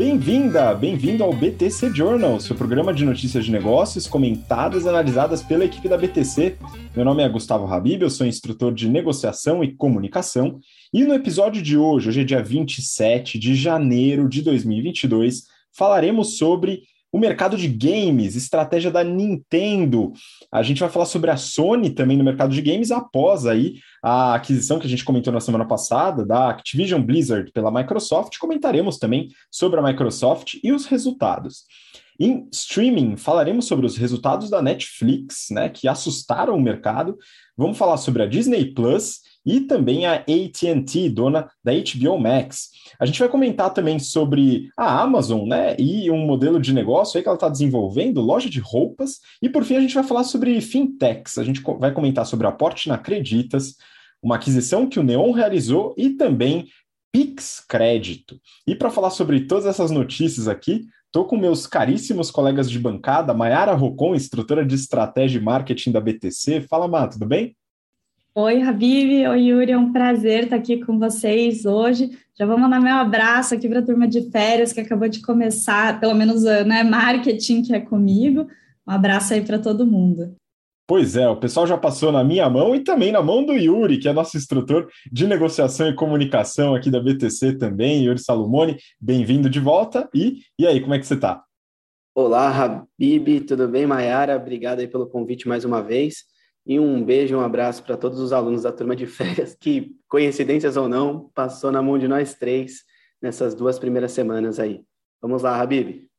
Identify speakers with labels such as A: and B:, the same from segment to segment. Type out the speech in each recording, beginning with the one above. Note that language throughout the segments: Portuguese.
A: Bem-vinda, bem-vindo ao BTC Journal, seu programa de notícias de negócios comentadas e analisadas pela equipe da BTC. Meu nome é Gustavo Habib, eu sou instrutor de negociação e comunicação, e no episódio de hoje, hoje é dia 27 de janeiro de 2022, falaremos sobre o mercado de games, estratégia da Nintendo. A gente vai falar sobre a Sony também no mercado de games após aí a aquisição que a gente comentou na semana passada da Activision Blizzard pela Microsoft. Comentaremos também sobre a Microsoft e os resultados. Em streaming, falaremos sobre os resultados da Netflix, né, que assustaram o mercado. Vamos falar sobre a Disney Plus e também a AT&T, dona da HBO Max. A gente vai comentar também sobre a Amazon, né, e um modelo de negócio aí que ela está desenvolvendo, loja de roupas, e por fim a gente vai falar sobre fintechs. A gente vai comentar sobre a Porte na Acreditas, uma aquisição que o Neon realizou e também Pix Crédito. E para falar sobre todas essas notícias aqui, Estou com meus caríssimos colegas de bancada, Mayara Rocon, instrutora de estratégia e marketing da BTC. Fala, Má, tudo bem?
B: Oi, Habib. Oi, Yuri. É um prazer estar aqui com vocês hoje. Já vou mandar meu abraço aqui para a turma de férias que acabou de começar, pelo menos né, marketing que é comigo. Um abraço aí para todo mundo.
A: Pois é, o pessoal já passou na minha mão e também na mão do Yuri, que é nosso instrutor de negociação e comunicação aqui da BTC também, Yuri Salomone. Bem-vindo de volta. E, e aí, como é que você está?
C: Olá, Habib, tudo bem? Mayara, obrigado aí pelo convite mais uma vez. E um beijo, um abraço para todos os alunos da turma de férias, que, coincidências ou não, passou na mão de nós três nessas duas primeiras semanas aí. Vamos lá, Habib.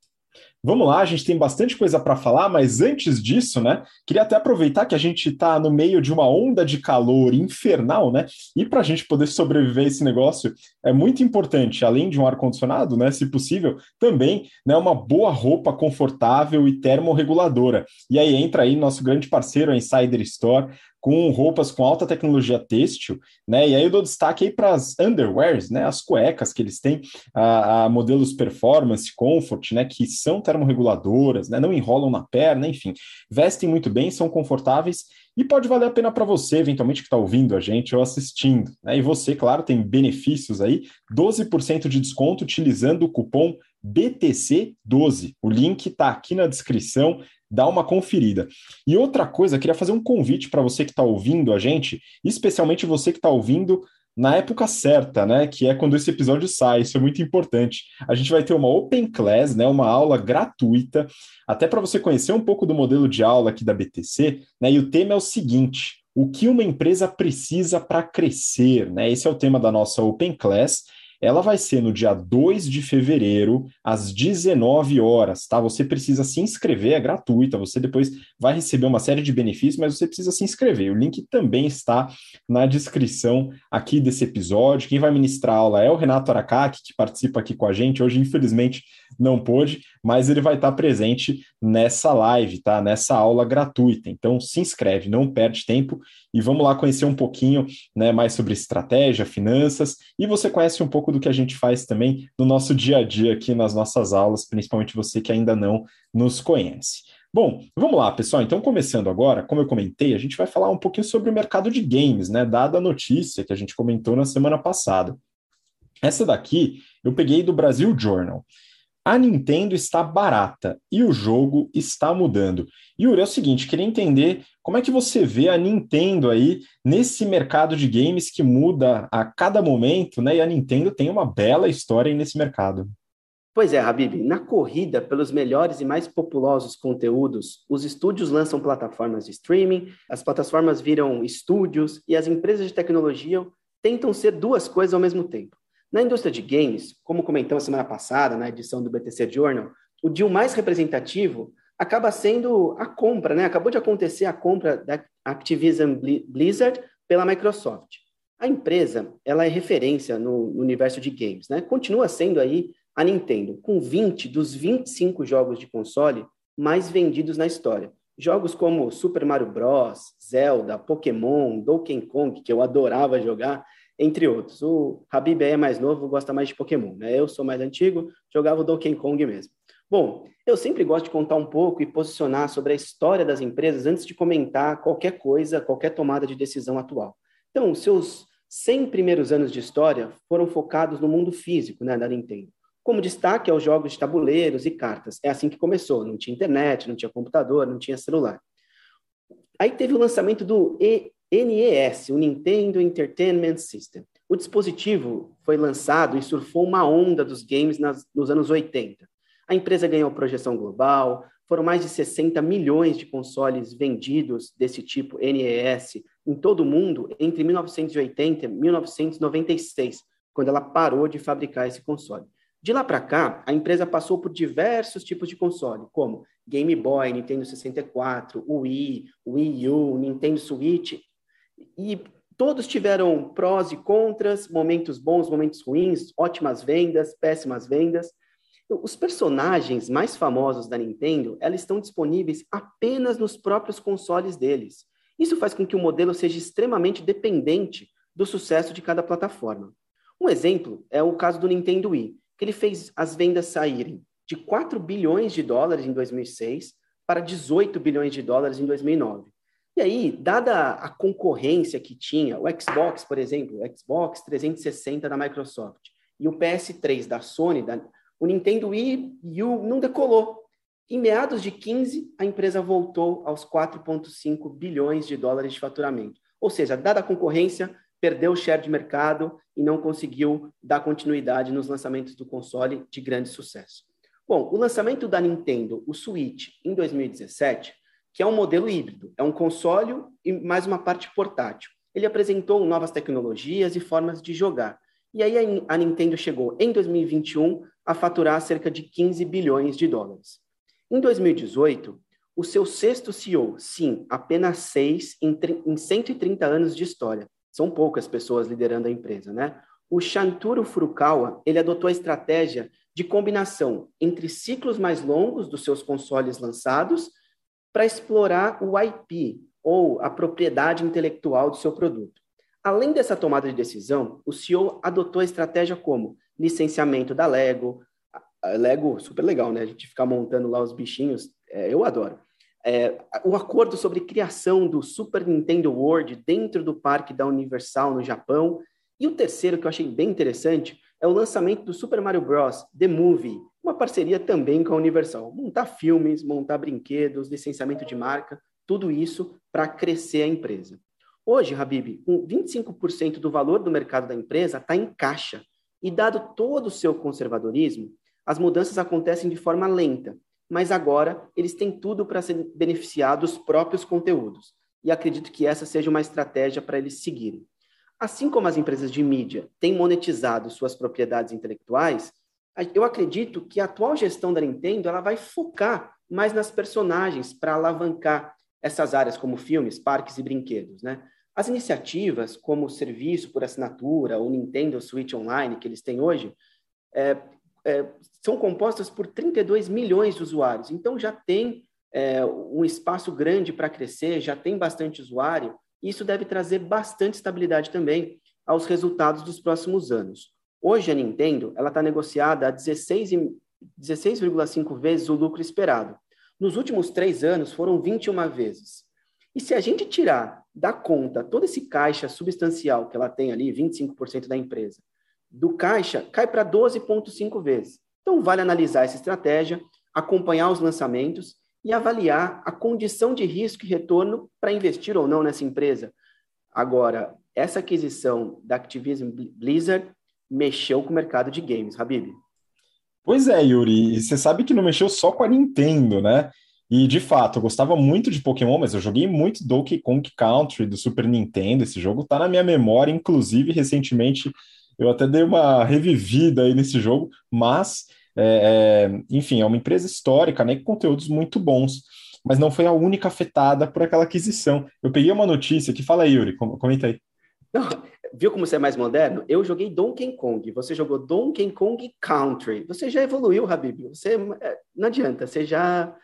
A: Vamos lá, a gente tem bastante coisa para falar, mas antes disso, né, queria até aproveitar que a gente está no meio de uma onda de calor infernal, né, e para a gente poder sobreviver a esse negócio é muito importante, além de um ar-condicionado, né, se possível, também né, uma boa roupa confortável e termorreguladora. E aí entra aí nosso grande parceiro, a Insider Store, com roupas com alta tecnologia têxtil, né? E aí eu dou destaque aí para as underwears, né? As cuecas que eles têm, a, a, modelos performance, comfort, né? Que são termorreguladoras, né? Não enrolam na perna, enfim, vestem muito bem, são confortáveis e pode valer a pena para você, eventualmente, que está ouvindo a gente ou assistindo. Né? E você, claro, tem benefícios aí, 12% de desconto utilizando o cupom BTC12. O link está aqui na descrição dá uma conferida. E outra coisa, queria fazer um convite para você que está ouvindo a gente, especialmente você que está ouvindo na época certa, né? Que é quando esse episódio sai, isso é muito importante. A gente vai ter uma Open Class, né? Uma aula gratuita, até para você conhecer um pouco do modelo de aula aqui da BTC, né? E o tema é o seguinte: o que uma empresa precisa para crescer, né? Esse é o tema da nossa Open Class ela vai ser no dia 2 de fevereiro, às 19 horas, tá? Você precisa se inscrever, é gratuita, você depois vai receber uma série de benefícios, mas você precisa se inscrever. O link também está na descrição aqui desse episódio. Quem vai ministrar a aula é o Renato Aracaki, que participa aqui com a gente. Hoje, infelizmente, não pôde, mas ele vai estar presente nessa live, tá? Nessa aula gratuita. Então, se inscreve, não perde tempo e vamos lá conhecer um pouquinho né, mais sobre estratégia, finanças, e você conhece um pouco do que a gente faz também no nosso dia a dia aqui nas nossas aulas, principalmente você que ainda não nos conhece. Bom, vamos lá, pessoal. Então, começando agora, como eu comentei, a gente vai falar um pouquinho sobre o mercado de games, né? Dada a notícia que a gente comentou na semana passada. Essa daqui eu peguei do Brasil Journal a Nintendo está barata e o jogo está mudando. Yuri, é o seguinte, queria entender como é que você vê a Nintendo aí nesse mercado de games que muda a cada momento, né? E a Nintendo tem uma bela história aí nesse mercado.
C: Pois é, Habib, na corrida pelos melhores e mais populosos conteúdos, os estúdios lançam plataformas de streaming, as plataformas viram estúdios e as empresas de tecnologia tentam ser duas coisas ao mesmo tempo. Na indústria de games, como comentamos semana passada, na edição do BTC Journal, o deal mais representativo acaba sendo a compra, né? Acabou de acontecer a compra da Activision Blizzard pela Microsoft. A empresa, ela é referência no, no universo de games, né? Continua sendo aí a Nintendo, com 20 dos 25 jogos de console mais vendidos na história. Jogos como Super Mario Bros, Zelda, Pokémon, Donkey Kong, que eu adorava jogar, entre outros. O Habib é mais novo, gosta mais de Pokémon, né? Eu sou mais antigo, jogava o Donkey Kong mesmo. Bom, eu sempre gosto de contar um pouco e posicionar sobre a história das empresas antes de comentar qualquer coisa, qualquer tomada de decisão atual. Então, seus 100 primeiros anos de história foram focados no mundo físico, né, da Nintendo. Como destaque aos jogos de tabuleiros e cartas. É assim que começou. Não tinha internet, não tinha computador, não tinha celular. Aí teve o lançamento do NES, o Nintendo Entertainment System. O dispositivo foi lançado e surfou uma onda dos games nas, nos anos 80. A empresa ganhou projeção global, foram mais de 60 milhões de consoles vendidos desse tipo NES em todo o mundo entre 1980 e 1996, quando ela parou de fabricar esse console. De lá para cá, a empresa passou por diversos tipos de console, como Game Boy, Nintendo 64, Wii, Wii U, Nintendo Switch, e todos tiveram prós e contras, momentos bons, momentos ruins, ótimas vendas, péssimas vendas. Os personagens mais famosos da Nintendo, elas estão disponíveis apenas nos próprios consoles deles. Isso faz com que o modelo seja extremamente dependente do sucesso de cada plataforma. Um exemplo é o caso do Nintendo Wii, que ele fez as vendas saírem de 4 bilhões de dólares em 2006 para 18 bilhões de dólares em 2009. E aí, dada a concorrência que tinha, o Xbox, por exemplo, o Xbox 360 da Microsoft e o PS3 da Sony, da, o Nintendo Wii U não decolou. Em meados de 15, a empresa voltou aos 4,5 bilhões de dólares de faturamento. Ou seja, dada a concorrência, perdeu o share de mercado e não conseguiu dar continuidade nos lançamentos do console de grande sucesso. Bom, o lançamento da Nintendo, o Switch, em 2017, que é um modelo híbrido, é um console e mais uma parte portátil. Ele apresentou novas tecnologias e formas de jogar. E aí a Nintendo chegou em 2021 a faturar cerca de 15 bilhões de dólares. Em 2018, o seu sexto CEO, sim, apenas seis em, em 130 anos de história. São poucas pessoas liderando a empresa, né? O Shantaro Furukawa, ele adotou a estratégia de combinação entre ciclos mais longos dos seus consoles lançados para explorar o IP, ou a propriedade intelectual do seu produto. Além dessa tomada de decisão, o CEO adotou a estratégia como licenciamento da Lego. Lego, super legal, né? A gente ficar montando lá os bichinhos, é, eu adoro. É, o acordo sobre criação do Super Nintendo World dentro do parque da Universal no Japão. E o terceiro, que eu achei bem interessante, é o lançamento do Super Mario Bros. The Movie, uma parceria também com a Universal. Montar filmes, montar brinquedos, licenciamento de marca, tudo isso para crescer a empresa. Hoje, Habib, com 25% do valor do mercado da empresa está em caixa. E dado todo o seu conservadorismo, as mudanças acontecem de forma lenta, mas agora eles têm tudo para se beneficiar dos próprios conteúdos. E acredito que essa seja uma estratégia para eles seguirem. Assim como as empresas de mídia têm monetizado suas propriedades intelectuais, eu acredito que a atual gestão da Nintendo ela vai focar mais nas personagens para alavancar essas áreas como filmes, parques e brinquedos, né? As iniciativas como o serviço por assinatura, o Nintendo Switch Online que eles têm hoje, é, é, são compostas por 32 milhões de usuários. Então já tem é, um espaço grande para crescer, já tem bastante usuário. E isso deve trazer bastante estabilidade também aos resultados dos próximos anos. Hoje a Nintendo ela está negociada a 16,5 16 vezes o lucro esperado. Nos últimos três anos foram 21 vezes. E se a gente tirar da conta todo esse caixa substancial que ela tem ali, 25% da empresa, do caixa cai para 12,5 vezes. Então, vale analisar essa estratégia, acompanhar os lançamentos e avaliar a condição de risco e retorno para investir ou não nessa empresa. Agora, essa aquisição da Activision Blizzard mexeu com o mercado de games, Habib.
A: Pois é, Yuri, e você sabe que não mexeu só com a Nintendo, né? E de fato, eu gostava muito de Pokémon, mas eu joguei muito Donkey Kong Country do Super Nintendo. Esse jogo tá na minha memória, inclusive recentemente eu até dei uma revivida aí nesse jogo, mas é, é, enfim, é uma empresa histórica, né, com conteúdos muito bons, mas não foi a única afetada por aquela aquisição. Eu peguei uma notícia que fala aí, Yuri, comenta aí.
C: Não, viu como você é mais moderno? Eu joguei Donkey Kong, você jogou Donkey Kong Country. Você já evoluiu, Habib. Você é, não adianta, você já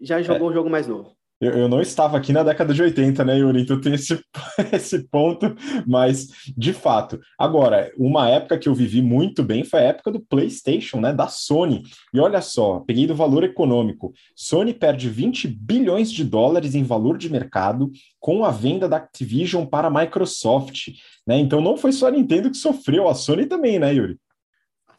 C: já jogou é. um jogo mais novo.
A: Eu, eu, não estava aqui na década de 80, né, Yuri? Então tem esse, esse ponto, mas de fato. Agora, uma época que eu vivi muito bem foi a época do PlayStation, né, da Sony. E olha só, peguei do valor econômico. Sony perde 20 bilhões de dólares em valor de mercado com a venda da Activision para a Microsoft, né? Então não foi só a Nintendo que sofreu, a Sony também, né, Yuri?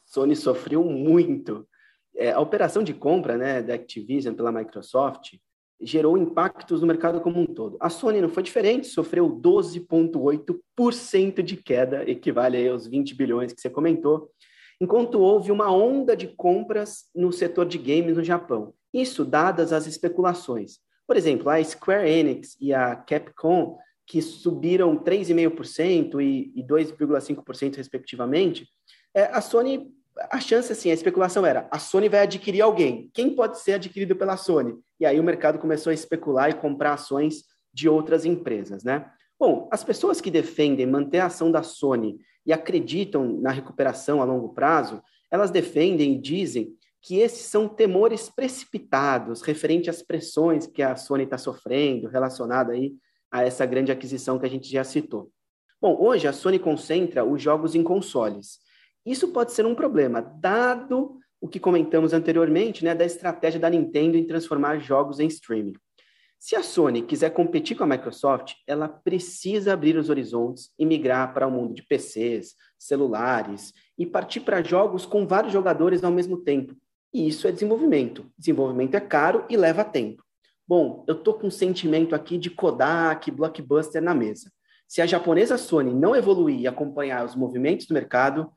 C: Sony sofreu muito. É, a operação de compra né, da Activision pela Microsoft gerou impactos no mercado como um todo. A Sony não foi diferente, sofreu 12,8% de queda, equivale aos 20 bilhões que você comentou, enquanto houve uma onda de compras no setor de games no Japão. Isso dadas as especulações. Por exemplo, a Square Enix e a Capcom, que subiram 3,5% e, e 2,5% respectivamente, é, a Sony, a chance assim, a especulação era, a Sony vai adquirir alguém. Quem pode ser adquirido pela Sony? E aí o mercado começou a especular e comprar ações de outras empresas, né? Bom, as pessoas que defendem manter a ação da Sony e acreditam na recuperação a longo prazo, elas defendem e dizem que esses são temores precipitados referente às pressões que a Sony está sofrendo relacionada aí a essa grande aquisição que a gente já citou. Bom, hoje a Sony concentra os jogos em consoles. Isso pode ser um problema, dado o que comentamos anteriormente, né, da estratégia da Nintendo em transformar jogos em streaming. Se a Sony quiser competir com a Microsoft, ela precisa abrir os horizontes e migrar para o mundo de PCs, celulares e partir para jogos com vários jogadores ao mesmo tempo. E isso é desenvolvimento. Desenvolvimento é caro e leva tempo. Bom, eu estou com um sentimento aqui de Kodak, Blockbuster na mesa. Se a japonesa Sony não evoluir e acompanhar os movimentos do mercado,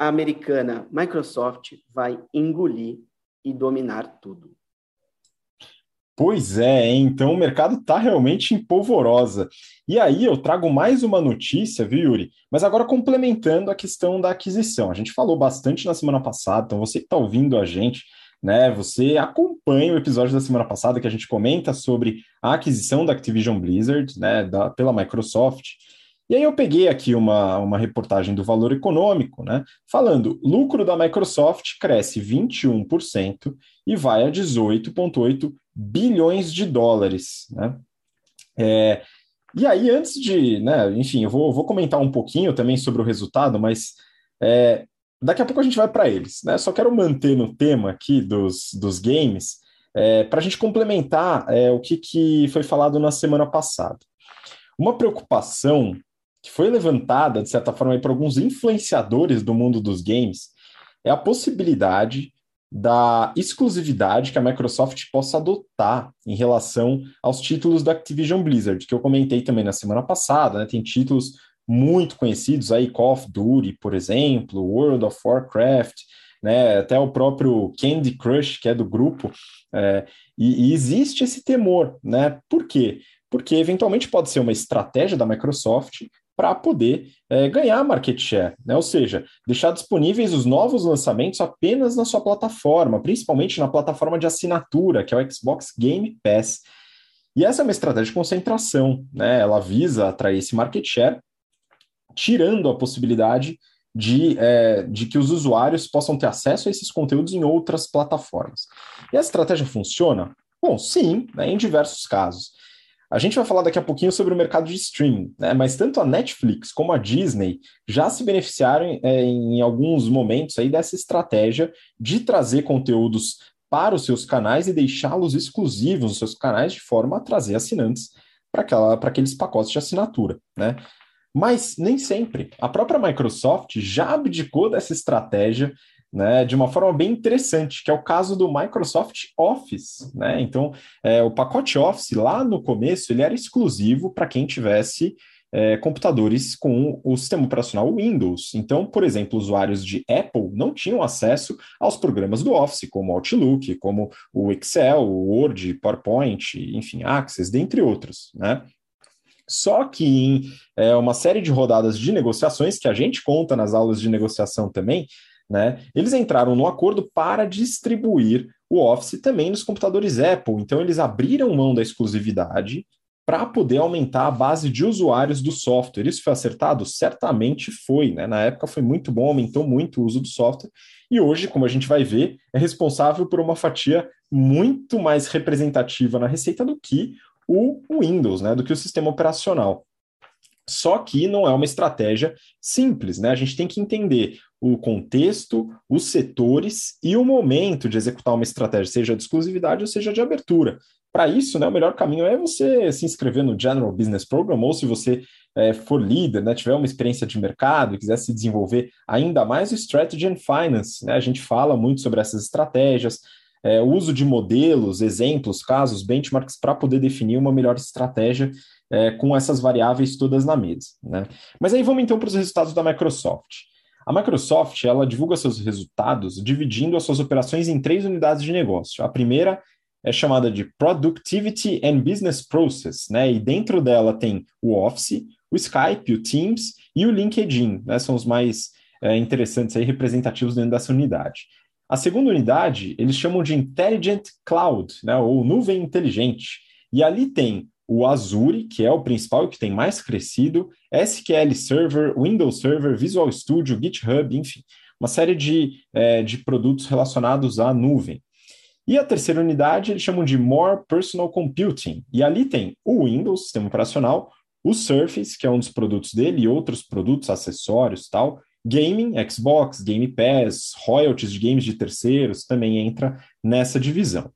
C: a americana Microsoft vai engolir e dominar tudo.
A: Pois é, então o mercado está realmente em polvorosa. E aí eu trago mais uma notícia, viu, Yuri? Mas agora complementando a questão da aquisição. A gente falou bastante na semana passada, então você que está ouvindo a gente, né? Você acompanha o episódio da semana passada que a gente comenta sobre a aquisição da Activision Blizzard, né, da, pela Microsoft. E aí eu peguei aqui uma, uma reportagem do Valor Econômico, né, falando lucro da Microsoft cresce 21% e vai a 18,8 bilhões de dólares, né? É, e aí, antes de, né, enfim, eu vou, vou comentar um pouquinho também sobre o resultado, mas é, daqui a pouco a gente vai para eles, né? Só quero manter no tema aqui dos, dos games, é, para a gente complementar é, o que, que foi falado na semana passada. Uma preocupação que foi levantada, de certa forma, por alguns influenciadores do mundo dos games é a possibilidade da exclusividade que a Microsoft possa adotar em relação aos títulos da Activision Blizzard, que eu comentei também na semana passada, né? Tem títulos muito conhecidos aí, Call of Duty, por exemplo, World of Warcraft, né? Até o próprio Candy Crush, que é do grupo, é, e, e existe esse temor, né? Por quê? Porque eventualmente pode ser uma estratégia da Microsoft para poder é, ganhar market share, né? ou seja, deixar disponíveis os novos lançamentos apenas na sua plataforma, principalmente na plataforma de assinatura, que é o Xbox Game Pass. E essa é uma estratégia de concentração, né? ela visa atrair esse market share, tirando a possibilidade de, é, de que os usuários possam ter acesso a esses conteúdos em outras plataformas. E a estratégia funciona? Bom, sim, né, em diversos casos. A gente vai falar daqui a pouquinho sobre o mercado de streaming, né? mas tanto a Netflix como a Disney já se beneficiaram é, em alguns momentos aí dessa estratégia de trazer conteúdos para os seus canais e deixá-los exclusivos nos seus canais de forma a trazer assinantes para aqueles pacotes de assinatura. Né? Mas nem sempre. A própria Microsoft já abdicou dessa estratégia né, de uma forma bem interessante, que é o caso do Microsoft Office. Né? Então, é, o pacote Office, lá no começo, ele era exclusivo para quem tivesse é, computadores com o sistema operacional Windows. Então, por exemplo, usuários de Apple não tinham acesso aos programas do Office, como Outlook, como o Excel, o Word, PowerPoint, enfim, Access, dentre outros. Né? Só que em é, uma série de rodadas de negociações, que a gente conta nas aulas de negociação também, né? Eles entraram no acordo para distribuir o Office também nos computadores Apple. Então, eles abriram mão da exclusividade para poder aumentar a base de usuários do software. Isso foi acertado? Certamente foi. Né? Na época foi muito bom, aumentou muito o uso do software. E hoje, como a gente vai ver, é responsável por uma fatia muito mais representativa na receita do que o Windows, né? do que o sistema operacional. Só que não é uma estratégia simples, né? A gente tem que entender o contexto, os setores e o momento de executar uma estratégia, seja de exclusividade ou seja de abertura. Para isso, né, o melhor caminho é você se inscrever no General Business Program, ou se você é, for líder, né, tiver uma experiência de mercado e quiser se desenvolver ainda mais o Strategy and Finance. Né, a gente fala muito sobre essas estratégias, é, uso de modelos, exemplos, casos, benchmarks para poder definir uma melhor estratégia é, com essas variáveis todas na mesa. Né? Mas aí vamos então para os resultados da Microsoft. A Microsoft ela divulga seus resultados dividindo as suas operações em três unidades de negócio. A primeira é chamada de Productivity and Business Process, né? E dentro dela tem o Office, o Skype, o Teams e o LinkedIn, né? São os mais é, interessantes aí, representativos dentro dessa unidade. A segunda unidade, eles chamam de Intelligent Cloud, né? Ou nuvem inteligente. E ali tem o Azure, que é o principal e que tem mais crescido, SQL Server, Windows Server, Visual Studio, GitHub, enfim, uma série de, é, de produtos relacionados à nuvem. E a terceira unidade eles chamam de More Personal Computing. E ali tem o Windows, sistema operacional, o Surface, que é um dos produtos dele, e outros produtos, acessórios tal. Gaming, Xbox, Game Pass, royalties de games de terceiros também entra nessa divisão.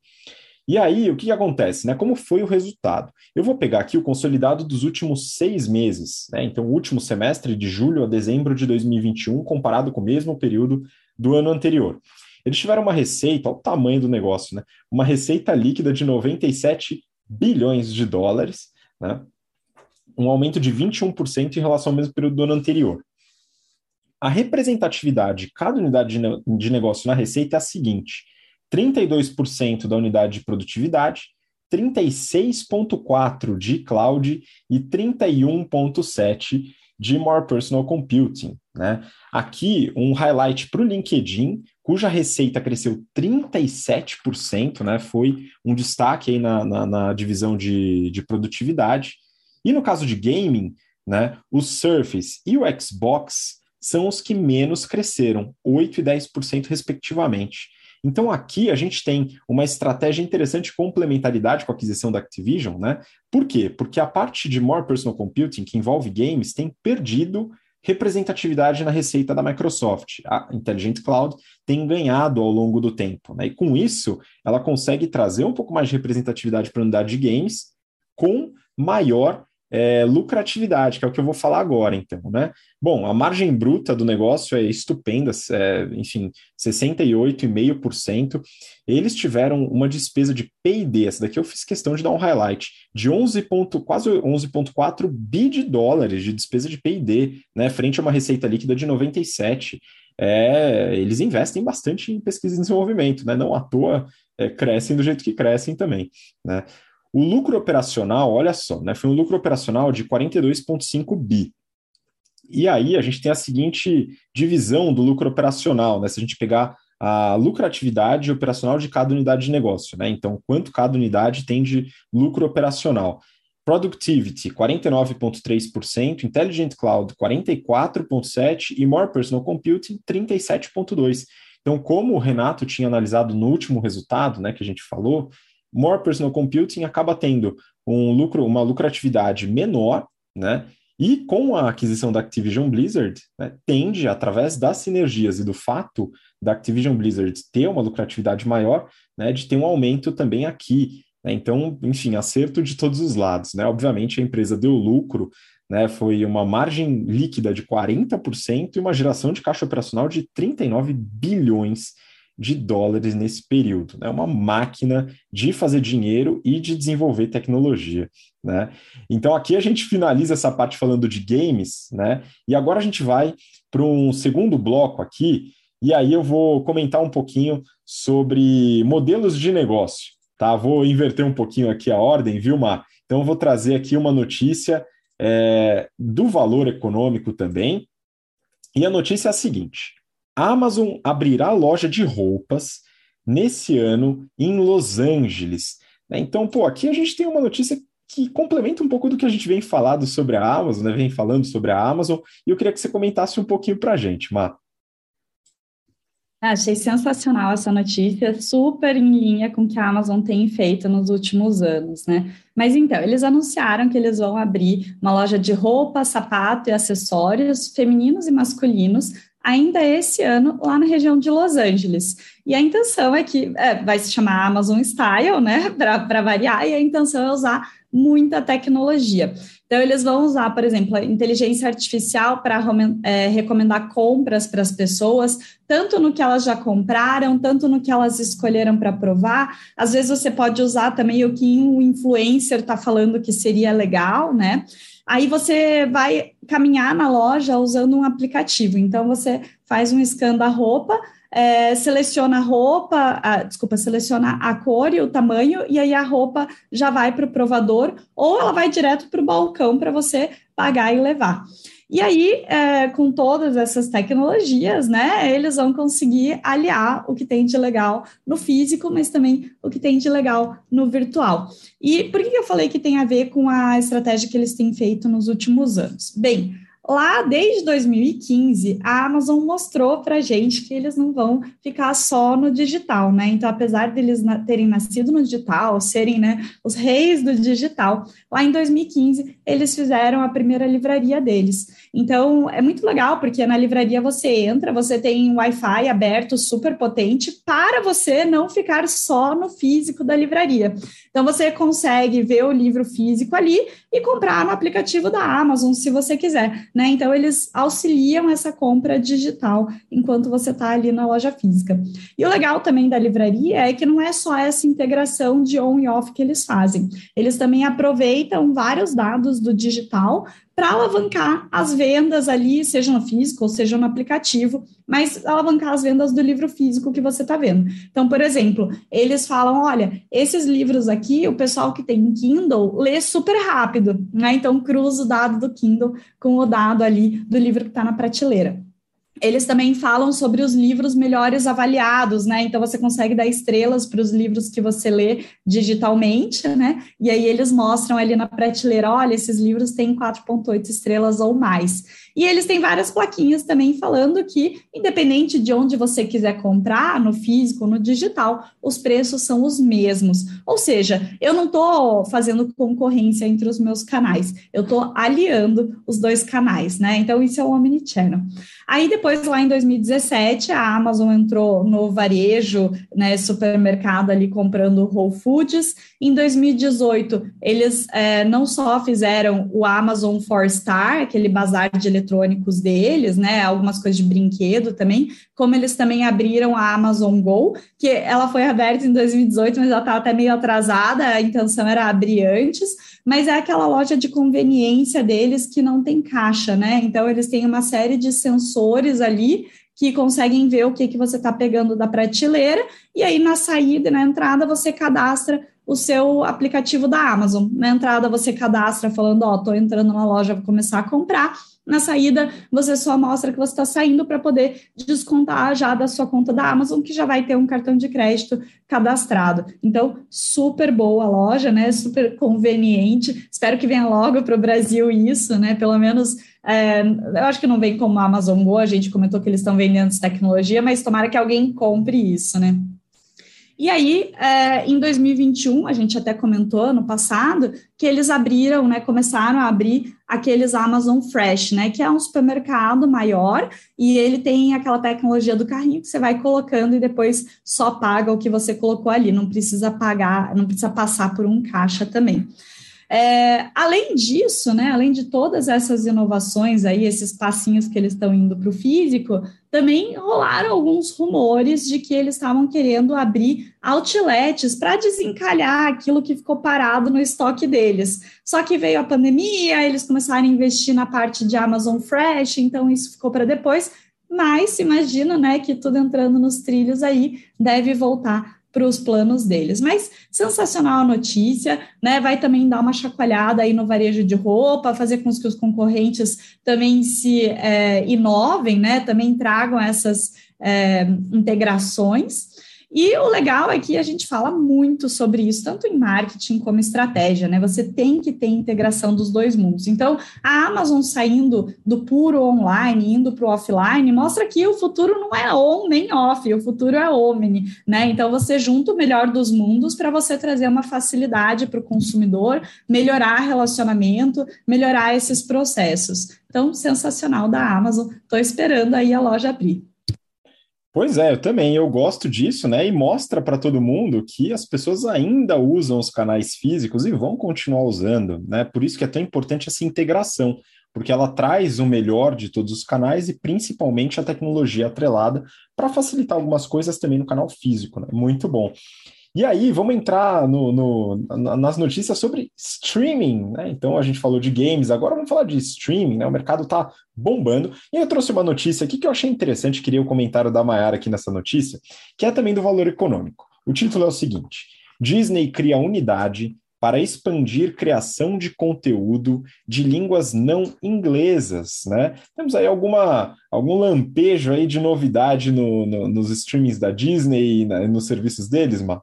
A: E aí, o que, que acontece? Né? Como foi o resultado? Eu vou pegar aqui o consolidado dos últimos seis meses, né? então, o último semestre de julho a dezembro de 2021, comparado com o mesmo período do ano anterior. Eles tiveram uma receita, olha o tamanho do negócio, né? Uma receita líquida de 97 bilhões de dólares, né? Um aumento de 21% em relação ao mesmo período do ano anterior. A representatividade de cada unidade de negócio na receita é a seguinte: 32% da unidade de produtividade, 36,4% de cloud e 31,7% de More Personal Computing. Né? Aqui, um highlight para o LinkedIn, cuja receita cresceu 37%, né? Foi um destaque aí na, na, na, divisão de, de produtividade. E no caso de gaming, né? O Surface e o Xbox são os que menos cresceram, 8% e 10% respectivamente. Então aqui a gente tem uma estratégia interessante de complementaridade com a aquisição da Activision, né? Por quê? Porque a parte de More Personal Computing, que envolve games, tem perdido representatividade na receita da Microsoft. A Intelligent Cloud tem ganhado ao longo do tempo, né? E com isso, ela consegue trazer um pouco mais de representatividade para a unidade de games com maior é, lucratividade, que é o que eu vou falar agora, então, né? Bom, a margem bruta do negócio é estupenda, é, enfim, 68,5%. Eles tiveram uma despesa de P&D, essa daqui eu fiz questão de dar um highlight, de 11 ponto, quase 11,4 bi de dólares de despesa de P&D, né, frente a uma receita líquida de 97. É, eles investem bastante em pesquisa e desenvolvimento, né? Não à toa é, crescem do jeito que crescem também, né? O lucro operacional, olha só, né, foi um lucro operacional de 42,5 bi. E aí a gente tem a seguinte divisão do lucro operacional, né? Se a gente pegar a lucratividade operacional de cada unidade de negócio, né? Então, quanto cada unidade tem de lucro operacional. Productivity, 49,3%, Intelligent Cloud, 44,7% e More Personal Computing, 37,2%. Então, como o Renato tinha analisado no último resultado, né, que a gente falou, More Personal Computing acaba tendo um lucro, uma lucratividade menor, né? E com a aquisição da Activision Blizzard, né, tende, através das sinergias e do fato da Activision Blizzard ter uma lucratividade maior, né, de ter um aumento também aqui. Né? Então, enfim, acerto de todos os lados. Né? Obviamente, a empresa deu lucro, né, foi uma margem líquida de 40% e uma geração de caixa operacional de 39 bilhões de dólares nesse período. É né? uma máquina de fazer dinheiro e de desenvolver tecnologia. Né? Então aqui a gente finaliza essa parte falando de games, né? E agora a gente vai para um segundo bloco aqui, e aí eu vou comentar um pouquinho sobre modelos de negócio. Tá? Vou inverter um pouquinho aqui a ordem, viu, Mar? Então eu vou trazer aqui uma notícia é, do valor econômico também. E a notícia é a seguinte: Amazon abrirá loja de roupas nesse ano em Los Angeles. Né? Então, pô, aqui a gente tem uma notícia que complementa um pouco do que a gente vem falando sobre a Amazon, né? vem falando sobre a Amazon, e eu queria que você comentasse um pouquinho para a gente, Má.
B: Achei sensacional essa notícia, super em linha com o que a Amazon tem feito nos últimos anos, né? Mas então, eles anunciaram que eles vão abrir uma loja de roupa, sapato e acessórios femininos e masculinos ainda esse ano lá na região de Los Angeles. E a intenção é que é, vai se chamar Amazon Style, né, para variar, e a intenção é usar muita tecnologia. Então, eles vão usar, por exemplo, a inteligência artificial para é, recomendar compras para as pessoas, tanto no que elas já compraram, tanto no que elas escolheram para provar. Às vezes, você pode usar também o que um influencer está falando que seria legal, né? Aí você vai caminhar na loja usando um aplicativo. Então, você faz um scan da roupa, é, seleciona a roupa, a, desculpa, seleciona a cor e o tamanho, e aí a roupa já vai para o provador, ou ela vai direto para o balcão para você pagar e levar. E aí, é, com todas essas tecnologias, né, eles vão conseguir aliar o que tem de legal no físico, mas também o que tem de legal no virtual. E por que eu falei que tem a ver com a estratégia que eles têm feito nos últimos anos? Bem, Lá, desde 2015, a Amazon mostrou para a gente que eles não vão ficar só no digital, né? Então, apesar deles terem nascido no digital, serem né, os reis do digital, lá em 2015, eles fizeram a primeira livraria deles. Então, é muito legal, porque na livraria você entra, você tem um Wi-Fi aberto super potente para você não ficar só no físico da livraria. Então, você consegue ver o livro físico ali e comprar no aplicativo da Amazon, se você quiser né? Então, eles auxiliam essa compra digital enquanto você está ali na loja física. E o legal também da livraria é que não é só essa integração de on e off que eles fazem, eles também aproveitam vários dados do digital para alavancar as vendas ali, seja no físico ou seja no aplicativo, mas alavancar as vendas do livro físico que você está vendo. Então, por exemplo, eles falam: olha, esses livros aqui, o pessoal que tem Kindle lê super rápido, né? Então, cruza o dado do Kindle com o dado ali do livro que está na prateleira eles também falam sobre os livros melhores avaliados, né? Então você consegue dar estrelas para os livros que você lê digitalmente, né? E aí eles mostram ali na prateleira, olha, esses livros têm 4.8 estrelas ou mais. E eles têm várias plaquinhas também falando que, independente de onde você quiser comprar, no físico no digital, os preços são os mesmos. Ou seja, eu não estou fazendo concorrência entre os meus canais, eu estou aliando os dois canais, né? Então, isso é o Omnichannel. Aí, depois, lá em 2017, a Amazon entrou no varejo, né, supermercado ali comprando Whole Foods. Em 2018, eles é, não só fizeram o Amazon Four Star, aquele bazar de eletrônicos deles, né? Algumas coisas de brinquedo também, como eles também abriram a Amazon Go, que ela foi aberta em 2018, mas ela estava até meio atrasada, a intenção era abrir antes, mas é aquela loja de conveniência deles que não tem caixa, né? Então eles têm uma série de sensores ali que conseguem ver o que, que você está pegando da prateleira, e aí na saída e na entrada você cadastra o seu aplicativo da Amazon. Na entrada você cadastra falando, ó, oh, estou entrando na loja, vou começar a comprar, na saída, você só mostra que você está saindo para poder descontar já da sua conta da Amazon, que já vai ter um cartão de crédito cadastrado. Então, super boa loja, né? Super conveniente. Espero que venha logo para o Brasil isso, né? Pelo menos, é, eu acho que não vem como a Amazon Go, a gente comentou que eles estão vendendo essa tecnologia, mas tomara que alguém compre isso, né? E aí, é, em 2021, a gente até comentou no passado, que eles abriram, né, começaram a abrir aqueles Amazon Fresh, né, que é um supermercado maior e ele tem aquela tecnologia do carrinho que você vai colocando e depois só paga o que você colocou ali, não precisa pagar, não precisa passar por um caixa também. É, além disso, né, além de todas essas inovações aí, esses passinhos que eles estão indo para o físico, também rolaram alguns rumores de que eles estavam querendo abrir outlets para desencalhar aquilo que ficou parado no estoque deles. Só que veio a pandemia, eles começaram a investir na parte de Amazon Fresh, então isso ficou para depois. Mas imagina, né, que tudo entrando nos trilhos aí deve voltar para os planos deles. Mas sensacional a notícia, né? Vai também dar uma chacoalhada aí no varejo de roupa, fazer com que os concorrentes também se é, inovem, né? Também tragam essas é, integrações. E o legal é que a gente fala muito sobre isso, tanto em marketing como estratégia, né? Você tem que ter integração dos dois mundos. Então, a Amazon saindo do puro online, indo para o offline, mostra que o futuro não é on nem off, o futuro é omni, né? Então, você junta o melhor dos mundos para você trazer uma facilidade para o consumidor, melhorar relacionamento, melhorar esses processos. Então, sensacional da Amazon. Estou esperando aí a loja abrir.
A: Pois é, eu também, eu gosto disso, né? E mostra para todo mundo que as pessoas ainda usam os canais físicos e vão continuar usando, né? Por isso que é tão importante essa integração, porque ela traz o melhor de todos os canais e principalmente a tecnologia atrelada para facilitar algumas coisas também no canal físico, né? Muito bom. E aí, vamos entrar no, no, nas notícias sobre streaming, né? Então, a gente falou de games, agora vamos falar de streaming, né? O mercado está bombando. E eu trouxe uma notícia aqui que eu achei interessante, queria o comentário da Mayara aqui nessa notícia, que é também do valor econômico. O título é o seguinte: Disney cria unidade para expandir criação de conteúdo de línguas não inglesas, né? Temos aí alguma, algum lampejo aí de novidade no, no, nos streamings da Disney e né, nos serviços deles, Ma?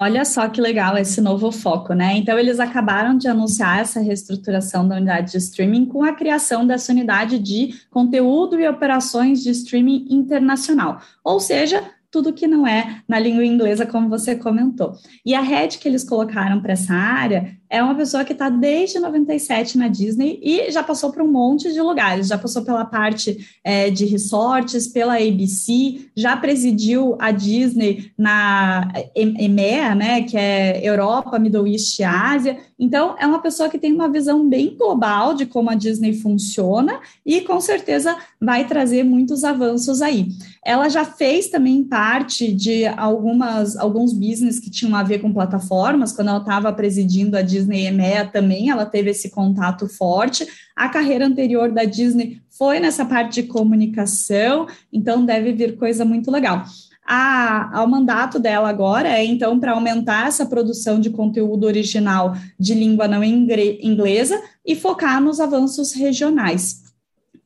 B: Olha só que legal esse novo foco, né? Então, eles acabaram de anunciar essa reestruturação da unidade de streaming com a criação dessa unidade de conteúdo e operações de streaming internacional. Ou seja, tudo que não é na língua inglesa, como você comentou. E a head que eles colocaram para essa área é uma pessoa que está desde 97 na Disney e já passou por um monte de lugares, já passou pela parte é, de resorts, pela ABC, já presidiu a Disney na EMEA, né, que é Europa, Middle East e Ásia. Então, é uma pessoa que tem uma visão bem global de como a Disney funciona e com certeza vai trazer muitos avanços aí. Ela já fez também parte de algumas alguns business que tinham a ver com plataformas, quando ela estava presidindo a Disney Disney EMEA também, ela teve esse contato forte. A carreira anterior da Disney foi nessa parte de comunicação, então deve vir coisa muito legal. A, ao mandato dela agora é, então, para aumentar essa produção de conteúdo original de língua não inglesa e focar nos avanços regionais.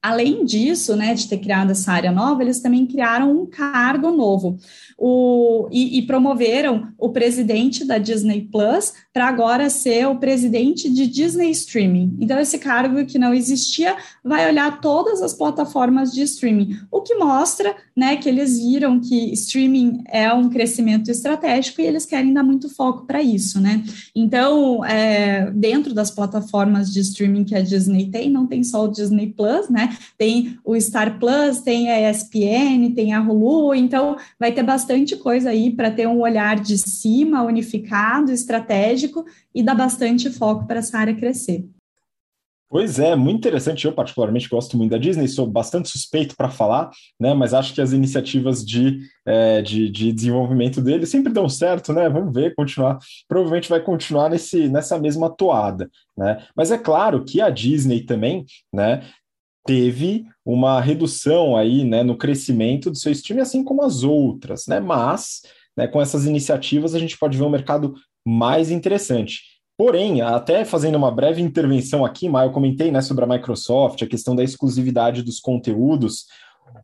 B: Além disso, né, de ter criado essa área nova, eles também criaram um cargo novo o, e, e promoveram o presidente da Disney Plus para agora ser o presidente de Disney Streaming. Então, esse cargo que não existia vai olhar todas as plataformas de streaming, o que mostra né, que eles viram que streaming é um crescimento estratégico e eles querem dar muito foco para isso, né? Então, é, dentro das plataformas de streaming que a Disney tem, não tem só o Disney Plus, né? Tem o Star Plus, tem a ESPN, tem a Hulu, então vai ter bastante coisa aí para ter um olhar de cima, unificado, estratégico e dar bastante foco para essa área crescer.
A: Pois é, muito interessante. Eu, particularmente, gosto muito da Disney, sou bastante suspeito para falar, né? Mas acho que as iniciativas de, é, de, de, desenvolvimento dele sempre dão certo, né? Vamos ver, continuar. Provavelmente vai continuar nesse, nessa mesma toada, né? Mas é claro que a Disney também, né? Teve uma redução aí, né, no crescimento do seu streaming, assim como as outras, né? Mas, né, com essas iniciativas, a gente pode ver um mercado mais interessante. Porém, até fazendo uma breve intervenção aqui, Maio, eu comentei né, sobre a Microsoft, a questão da exclusividade dos conteúdos.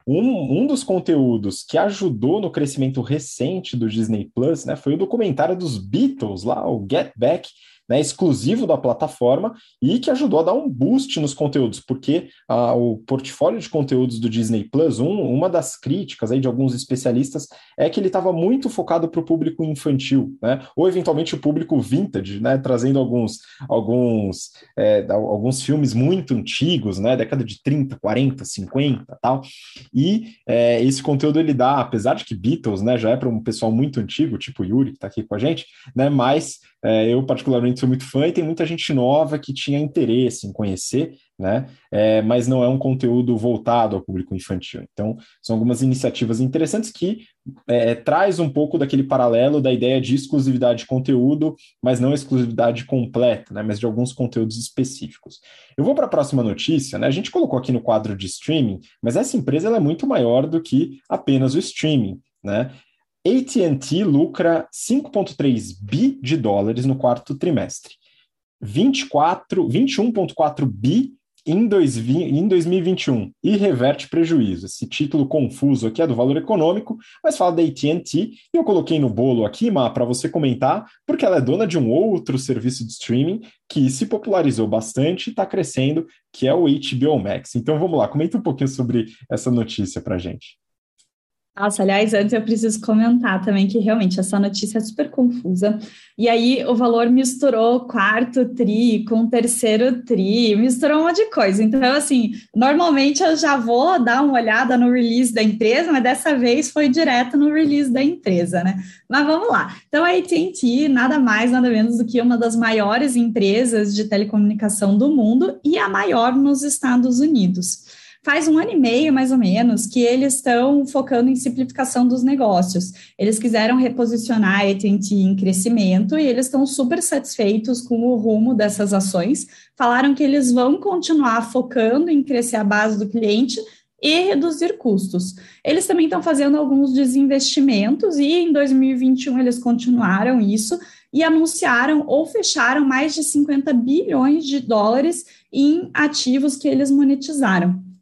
A: Um, um dos conteúdos que ajudou no crescimento recente do Disney Plus né, foi o documentário dos Beatles, lá, o Get Back, né, exclusivo da plataforma e que ajudou a dar um boost nos conteúdos, porque ah, o portfólio de conteúdos do Disney Plus, um, uma das críticas aí de alguns especialistas é que ele estava muito focado para o público infantil, né, ou eventualmente o público vintage, né, trazendo alguns, alguns, é, alguns filmes muito antigos, né, década de 30, 40, 50 tal, e é, esse conteúdo ele dá, apesar de que Beatles, né, já é para um pessoal muito antigo, tipo Yuri, que está aqui com a gente, né, mas é, eu, particularmente, sou muito fã e tem muita gente nova que tinha interesse em conhecer, né? É, mas não é um conteúdo voltado ao público infantil. Então, são algumas iniciativas interessantes que é, traz um pouco daquele paralelo da ideia de exclusividade de conteúdo, mas não exclusividade completa, né? Mas de alguns conteúdos específicos. Eu vou para a próxima notícia, né? A gente colocou aqui no quadro de streaming, mas essa empresa é muito maior do que apenas o streaming, né? AT&T lucra 5,3 bi de dólares no quarto trimestre, 24, 21,4 bi em, dois, em 2021 e reverte prejuízo. Esse título confuso aqui é do valor econômico, mas fala da AT&T e eu coloquei no bolo aqui, Má, para você comentar, porque ela é dona de um outro serviço de streaming que se popularizou bastante e está crescendo, que é o HBO Max. Então vamos lá, comenta um pouquinho sobre essa notícia para gente.
B: Nossa, aliás, antes eu preciso comentar também que realmente essa notícia é super confusa. E aí o valor misturou quarto tri com terceiro tri, misturou um monte de coisa. Então, assim, normalmente eu já vou dar uma olhada no release da empresa, mas dessa vez foi direto no release da empresa, né? Mas vamos lá. Então, a AT&T, nada mais, nada menos do que uma das maiores empresas de telecomunicação do mundo e a maior nos Estados Unidos faz um ano e meio, mais ou menos, que eles estão focando em simplificação dos negócios. Eles quiseram reposicionar a AT&T em crescimento e eles estão super satisfeitos com o rumo dessas ações. Falaram que eles vão continuar focando em crescer a base do cliente e reduzir custos. Eles também estão fazendo alguns desinvestimentos e em 2021 eles continuaram isso e anunciaram ou fecharam mais de 50 bilhões de dólares em ativos que eles monetizaram.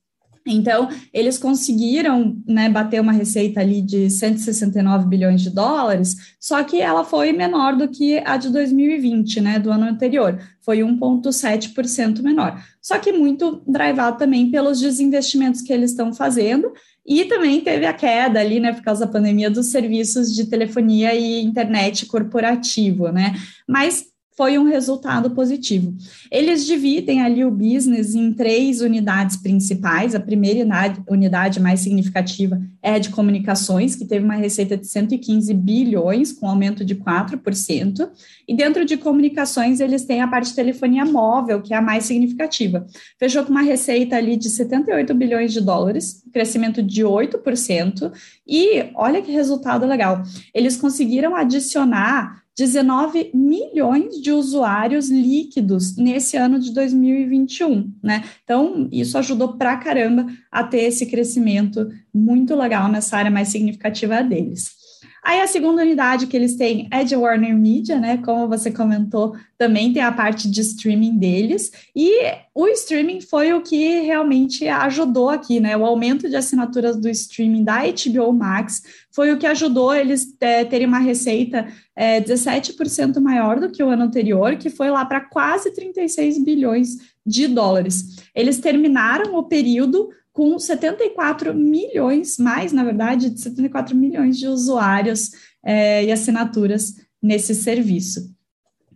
B: Então, eles conseguiram né, bater uma receita ali de 169 bilhões de dólares, só que ela foi menor do que a de 2020, né, do ano anterior, foi 1,7% menor. Só que muito drivado também pelos desinvestimentos que eles estão fazendo, e também teve a queda ali, né, por causa da pandemia, dos serviços de telefonia e internet corporativo, né? Mas foi um resultado positivo. Eles dividem ali o business em três unidades principais. A primeira unidade, mais significativa é a de comunicações, que teve uma receita de 115 bilhões, com aumento de 4%. E dentro de comunicações, eles têm a parte de telefonia móvel, que é a mais significativa. Fechou com uma receita ali de 78 bilhões de dólares, crescimento de 8%. E olha que resultado legal. Eles conseguiram adicionar 19 milhões de usuários líquidos nesse ano de 2021, né? Então, isso ajudou pra caramba a ter esse crescimento muito legal nessa área mais significativa deles. Aí a segunda unidade que eles têm é de Warner Media, né? Como você comentou, também tem a parte de streaming deles. E o streaming foi o que realmente ajudou aqui, né? O aumento de assinaturas do streaming da HBO Max foi o que ajudou eles é, terem uma receita é, 17% maior do que o ano anterior, que foi lá para quase 36 bilhões de dólares. Eles terminaram o período com 74 milhões, mais na verdade, de 74 milhões de usuários é, e assinaturas nesse serviço.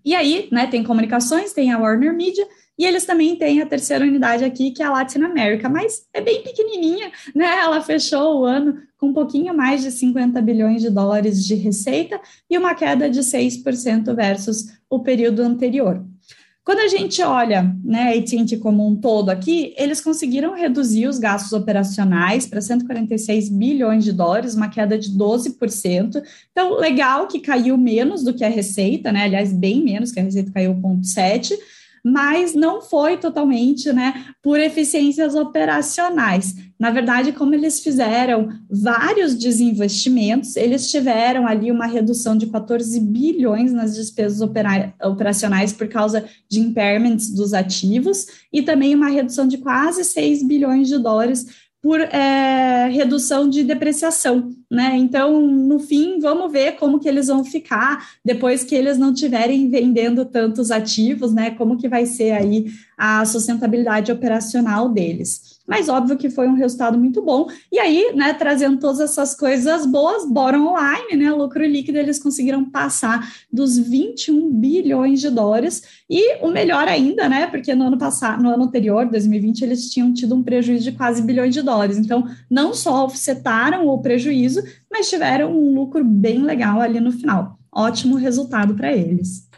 B: E aí, né, tem comunicações, tem a Warner Media, e eles também têm a terceira unidade aqui, que é a Latin America, mas é bem pequenininha, né? Ela fechou o ano com um pouquinho mais de 50 bilhões de dólares de receita e uma queda de 6% versus o período anterior. Quando a gente olha né, a AT&T como um todo aqui, eles conseguiram reduzir os gastos operacionais para 146 bilhões de dólares, uma queda de 12%. Então, legal que caiu menos do que a receita, né? Aliás, bem menos, que a receita caiu 0,7%, mas não foi totalmente né, por eficiências operacionais. Na verdade, como eles fizeram vários desinvestimentos, eles tiveram ali uma redução de 14 bilhões nas despesas opera operacionais por causa de impairments dos ativos e também uma redução de quase 6 bilhões de dólares por é, redução de depreciação, né? Então, no fim, vamos ver como que eles vão ficar depois que eles não tiverem vendendo tantos ativos, né? Como que vai ser aí a sustentabilidade operacional deles mas óbvio que foi um resultado muito bom. E aí, né, trazendo todas essas coisas boas, bottom online, né, lucro líquido, eles conseguiram passar dos 21 bilhões de dólares. E o melhor ainda, né, porque no ano passado, no ano anterior, 2020, eles tinham tido um prejuízo de quase bilhões de dólares. Então, não só offsetaram o prejuízo, mas tiveram um lucro bem legal ali no final. Ótimo resultado para eles.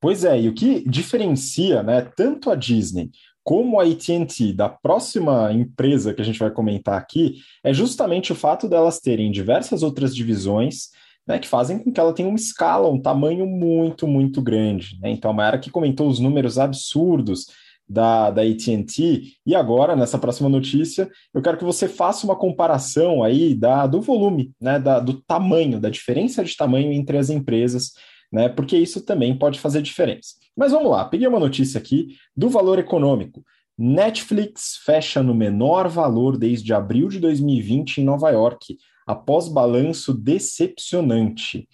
A: Pois é, e o que diferencia, né, tanto a Disney como a AT&T da próxima empresa que a gente vai comentar aqui é justamente o fato delas terem diversas outras divisões né, que fazem com que ela tenha uma escala, um tamanho muito, muito grande. Né? Então, a Mayara que comentou os números absurdos da, da AT&T, e agora, nessa próxima notícia, eu quero que você faça uma comparação aí da, do volume, né, da, do tamanho, da diferença de tamanho entre as empresas, né, porque isso também pode fazer diferença. Mas vamos lá, peguei uma notícia aqui do valor econômico. Netflix fecha no menor valor desde abril de 2020 em Nova York, após balanço decepcionante.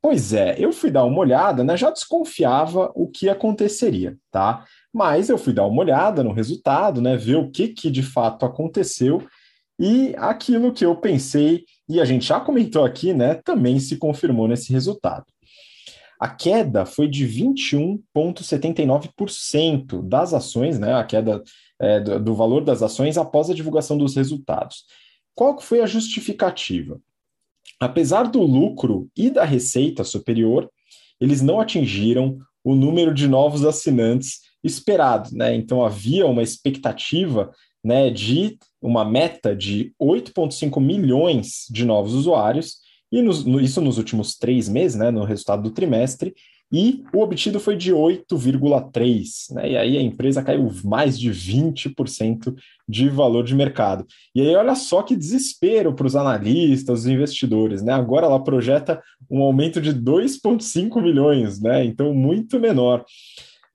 A: Pois é, eu fui dar uma olhada, né? Já desconfiava o que aconteceria, tá? Mas eu fui dar uma olhada no resultado, né? Ver o que, que de fato aconteceu e aquilo que eu pensei, e a gente já comentou aqui, né? Também se confirmou nesse resultado. A queda foi de 21,79% das ações, né? A queda é, do, do valor das ações após a divulgação dos resultados. Qual foi a justificativa? Apesar do lucro e da receita superior, eles não atingiram o número de novos assinantes esperado, né? Então havia uma expectativa, né, de uma meta de 8,5 milhões de novos usuários e nos, no, isso nos últimos três meses, né, no resultado do trimestre, e o obtido foi de 8,3%, né? E aí a empresa caiu mais de 20% de valor de mercado. E aí, olha só que desespero para os analistas, os investidores, né? Agora ela projeta um aumento de 2,5 milhões, né? Então, muito menor. O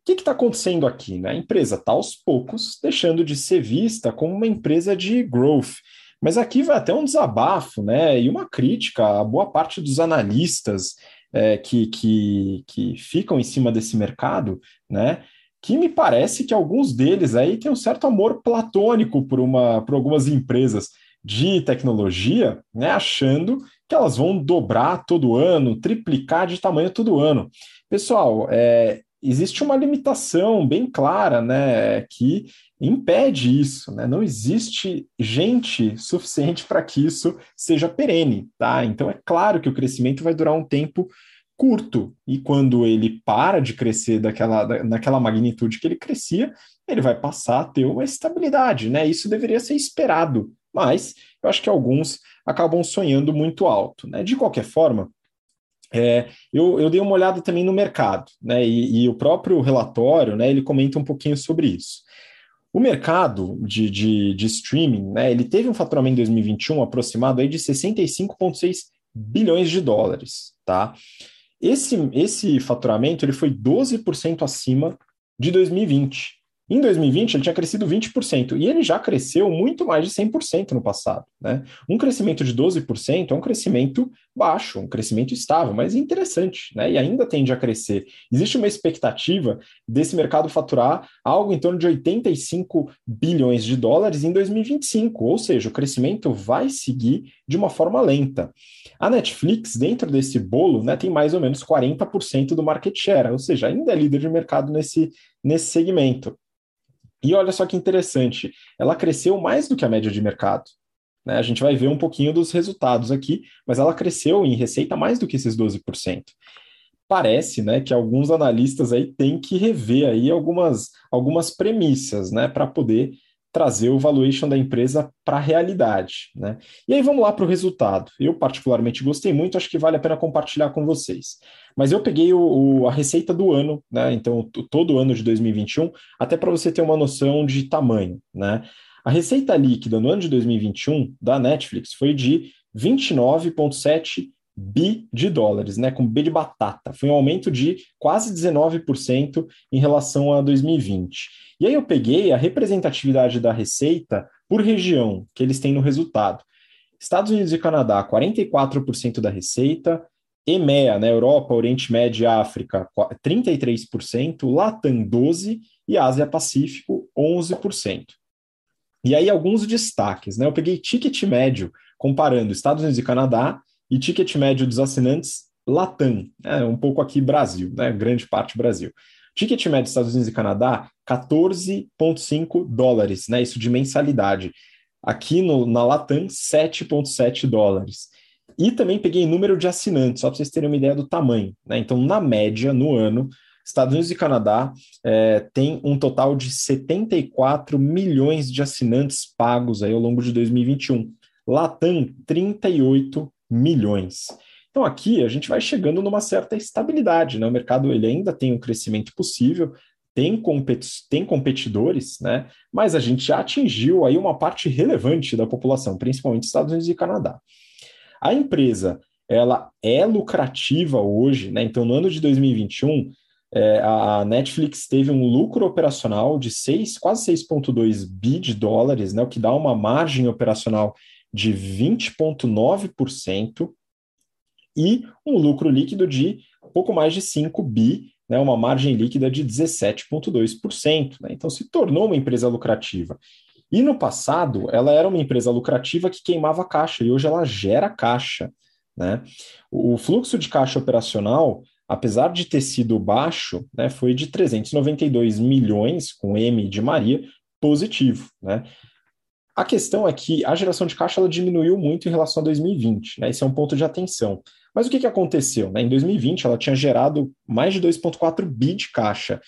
A: que está acontecendo aqui? Né? A empresa está aos poucos deixando de ser vista como uma empresa de growth. Mas aqui vai até um desabafo, né? E uma crítica a boa parte dos analistas é, que, que, que ficam em cima desse mercado, né? Que me parece que alguns deles aí têm um certo amor platônico por, uma, por algumas empresas de tecnologia, né? Achando que elas vão dobrar todo ano, triplicar de tamanho todo ano. Pessoal, é, existe uma limitação bem clara, né, que impede isso, né? Não existe gente suficiente para que isso seja perene, tá? Então é claro que o crescimento vai durar um tempo curto e quando ele para de crescer daquela da, naquela magnitude que ele crescia, ele vai passar a ter uma estabilidade, né? Isso deveria ser esperado, mas eu acho que alguns acabam sonhando muito alto, né? De qualquer forma, é, eu, eu, dei uma olhada também no mercado, né? E, e, o próprio relatório, né? Ele comenta um pouquinho sobre isso. O mercado de, de, de streaming, né? Ele teve um faturamento em 2021 aproximado aí de 65,6 bilhões de dólares, tá? Esse, esse faturamento ele foi 12% acima de 2020. Em 2020, ele tinha crescido 20%, e ele já cresceu muito mais de 100% no passado. Né? Um crescimento de 12% é um crescimento baixo, um crescimento estável, mas interessante, né? e ainda tende a crescer. Existe uma expectativa desse mercado faturar algo em torno de 85 bilhões de dólares em 2025, ou seja, o crescimento vai seguir de uma forma lenta. A Netflix, dentro desse bolo, né, tem mais ou menos 40% do market share, ou seja, ainda é líder de mercado nesse, nesse segmento. E olha só que interessante, ela cresceu mais do que a média de mercado. Né? A gente vai ver um pouquinho dos resultados aqui, mas ela cresceu em receita mais do que esses 12%. Parece né, que alguns analistas aí têm que rever aí algumas, algumas premissas né, para poder trazer o valuation da empresa para a realidade. Né? E aí vamos lá para o resultado. Eu particularmente gostei muito, acho que vale a pena compartilhar com vocês. Mas eu peguei o, o, a receita do ano, né? então todo o ano de 2021, até para você ter uma noção de tamanho. Né? A receita líquida no ano de 2021 da Netflix foi de 29,7 bi de dólares, né, com B de batata. Foi um aumento de quase 19% em relação a 2020. E aí eu peguei a representatividade da receita por região que eles têm no resultado. Estados Unidos e Canadá, 44% da receita, EMEA, né, Europa, Oriente Médio e África, 33%, Latam, 12% e Ásia Pacífico, 11%. E aí alguns destaques, né? Eu peguei ticket médio comparando Estados Unidos e Canadá e ticket médio dos assinantes Latam, né, um pouco aqui Brasil, né, grande parte Brasil. Ticket médio dos Estados Unidos e Canadá, 14,5 dólares, né, isso de mensalidade. Aqui no, na Latam, 7,7 dólares. E também peguei número de assinantes, só para vocês terem uma ideia do tamanho. Né? Então, na média, no ano, Estados Unidos e Canadá é, tem um total de 74 milhões de assinantes pagos aí ao longo de 2021. Latam, 38 milhões. Então aqui a gente vai chegando numa certa estabilidade, né? O mercado ele ainda tem um crescimento possível, tem, competi tem competidores, né? Mas a gente já atingiu aí uma parte relevante da população, principalmente Estados Unidos e Canadá. A empresa ela é lucrativa hoje, né? Então no ano de 2021 é, a Netflix teve um lucro operacional de 6, quase 6,2 bi de dólares, né, o que dá uma margem operacional de 20,9% e um lucro líquido de pouco mais de 5 bi, né, uma margem líquida de 17,2%. Né? Então, se tornou uma empresa lucrativa. E no passado, ela era uma empresa lucrativa que queimava caixa, e hoje ela gera caixa. Né? O fluxo de caixa operacional, apesar de ter sido baixo, né, foi de 392 milhões, com M de Maria, positivo. Né? A questão é que a geração de caixa ela diminuiu muito em relação a 2020, né? Esse é um ponto de atenção. Mas o que, que aconteceu? Né? Em 2020, ela tinha gerado mais de 2,4 bi de caixa.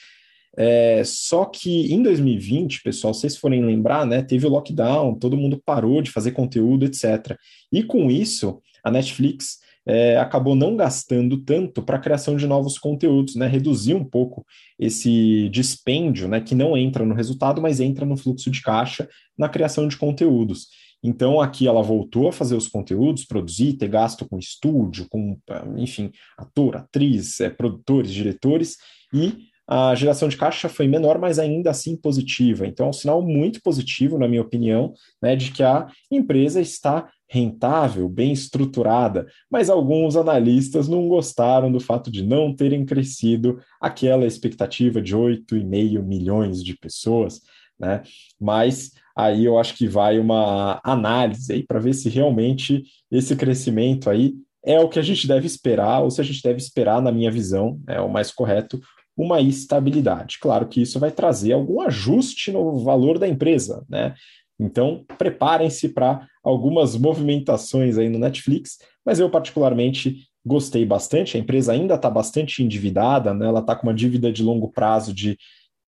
A: É, só que em 2020, pessoal, se vocês forem lembrar, né, teve o lockdown, todo mundo parou de fazer conteúdo, etc. E com isso, a Netflix é, acabou não gastando tanto para a criação de novos conteúdos, né? Reduziu um pouco esse dispêndio, né? Que não entra no resultado, mas entra no fluxo de caixa na criação de conteúdos. Então, aqui ela voltou a fazer os conteúdos, produzir, ter gasto com estúdio, com, enfim, ator, atriz, é, produtores, diretores, e a geração de caixa foi menor, mas ainda assim positiva. Então, é um sinal muito positivo, na minha opinião, né, de que a empresa está rentável, bem estruturada, mas alguns analistas não gostaram do fato de não terem crescido aquela expectativa de 8,5 milhões de pessoas, né? Mas aí eu acho que vai uma análise aí para ver se realmente esse crescimento aí é o que a gente deve esperar, ou se a gente deve esperar, na minha visão, é o mais correto, uma estabilidade. Claro que isso vai trazer algum ajuste no valor da empresa, né? Então, preparem-se para algumas movimentações aí no Netflix, mas eu particularmente gostei bastante. A empresa ainda está bastante endividada, né? ela está com uma dívida de longo prazo de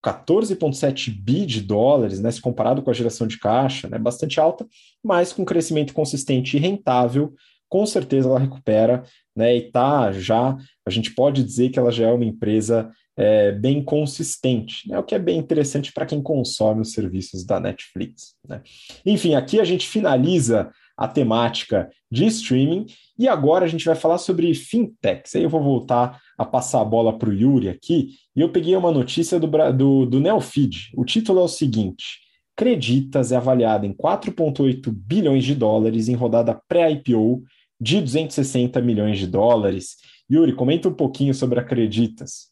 A: 14,7 bi de dólares, né, se comparado com a geração de caixa, né, bastante alta, mas com crescimento consistente e rentável, com certeza ela recupera, né, e tá já, a gente pode dizer que ela já é uma empresa é, bem consistente, né, o que é bem interessante para quem consome os serviços da Netflix. Né. Enfim, aqui a gente finaliza a temática de streaming e agora a gente vai falar sobre fintechs. Aí eu vou voltar a passar a bola para o Yuri aqui e eu peguei uma notícia do, do, do Neofeed. O título é o seguinte: Creditas é avaliada em 4,8 bilhões de dólares em rodada pré-IPO de 260 milhões de dólares. Yuri, comenta um pouquinho sobre a Creditas.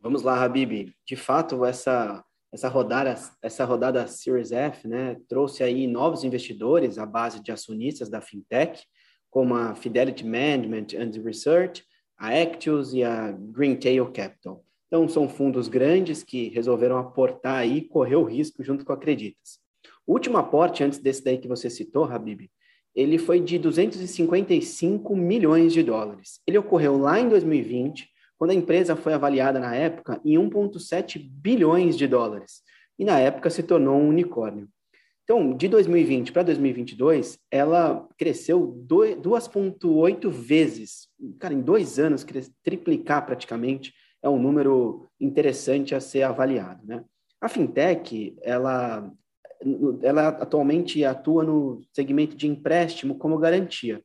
C: Vamos lá, Habib. De fato, essa essa rodada essa rodada Series F, né, trouxe aí novos investidores à base de acionistas da fintech, como a Fidelity Management and Research, a Actius e a Greentail Capital. Então, são fundos grandes que resolveram aportar e correr o risco junto com a Acreditas. O último aporte, antes desse daí que você citou, Habib, ele foi de 255 milhões de dólares. Ele ocorreu lá em 2020, quando a empresa foi avaliada na época em 1,7 bilhões de dólares, e na época se tornou um unicórnio. Então, de 2020 para 2022, ela cresceu 2,8 vezes. Cara, em dois anos, triplicar praticamente é um número interessante a ser avaliado. Né? A fintech, ela, ela atualmente atua no segmento de empréstimo como garantia.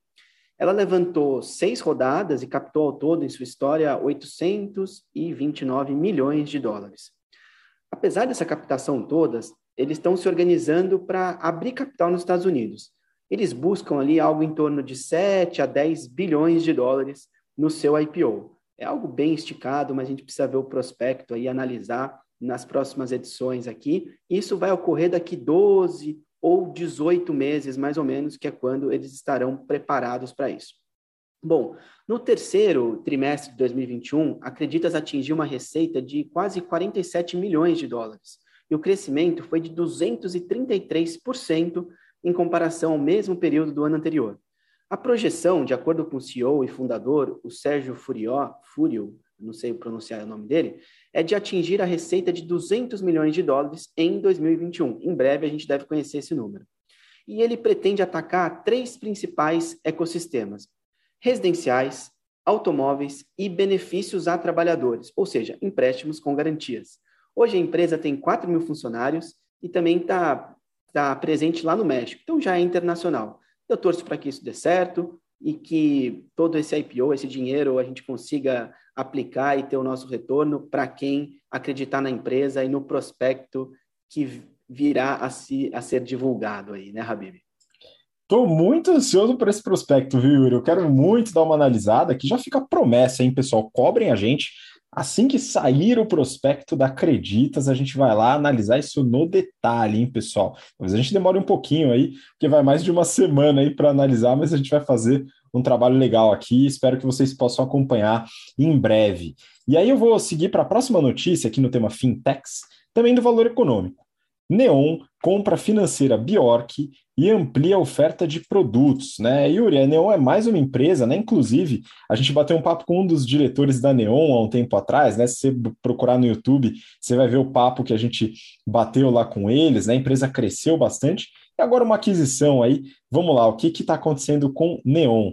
C: Ela levantou seis rodadas e captou ao todo em sua história 829 milhões de dólares. Apesar dessa captação todas, eles estão se organizando para abrir capital nos Estados Unidos. Eles buscam ali algo em torno de 7 a 10 bilhões de dólares no seu IPO. É algo bem esticado, mas a gente precisa ver o prospecto aí, analisar nas próximas edições aqui. Isso vai ocorrer daqui 12 ou 18 meses, mais ou menos, que é quando eles estarão preparados para isso. Bom, no terceiro trimestre de 2021, a Creditas atingiu uma receita de quase 47 milhões de dólares, e o crescimento foi de 233% em comparação ao mesmo período do ano anterior. A projeção, de acordo com o CEO e fundador, o Sérgio Furió, Furio, não sei pronunciar o nome dele, é de atingir a receita de 200 milhões de dólares em 2021. Em breve a gente deve conhecer esse número. E ele pretende atacar três principais ecossistemas: residenciais, automóveis e benefícios a trabalhadores, ou seja, empréstimos com garantias. Hoje a empresa tem 4 mil funcionários e também está tá presente lá no México, então já é internacional. Eu torço para que isso dê certo. E que todo esse IPO, esse dinheiro, a gente consiga aplicar e ter o nosso retorno para quem acreditar na empresa e no prospecto que virá a, se, a ser divulgado aí, né, Habib?
A: Estou muito ansioso por esse prospecto, viu, Yuri? Eu quero muito dar uma analisada, que já fica promessa, hein, pessoal? Cobrem a gente. Assim que sair o prospecto da Acreditas, a gente vai lá analisar isso no detalhe, hein, pessoal? Talvez a gente demore um pouquinho aí, porque vai mais de uma semana aí para analisar, mas a gente vai fazer um trabalho legal aqui. Espero que vocês possam acompanhar em breve. E aí eu vou seguir para a próxima notícia aqui no tema Fintechs, também do valor econômico. Neon compra financeira Bjork e amplia a oferta de produtos, né? Yuri, a Neon é mais uma empresa, né? Inclusive, a gente bateu um papo com um dos diretores da Neon há um tempo atrás, né? Se você procurar no YouTube, você vai ver o papo que a gente bateu lá com eles, né? A empresa cresceu bastante. E agora uma aquisição aí. Vamos lá, o que está acontecendo com Neon?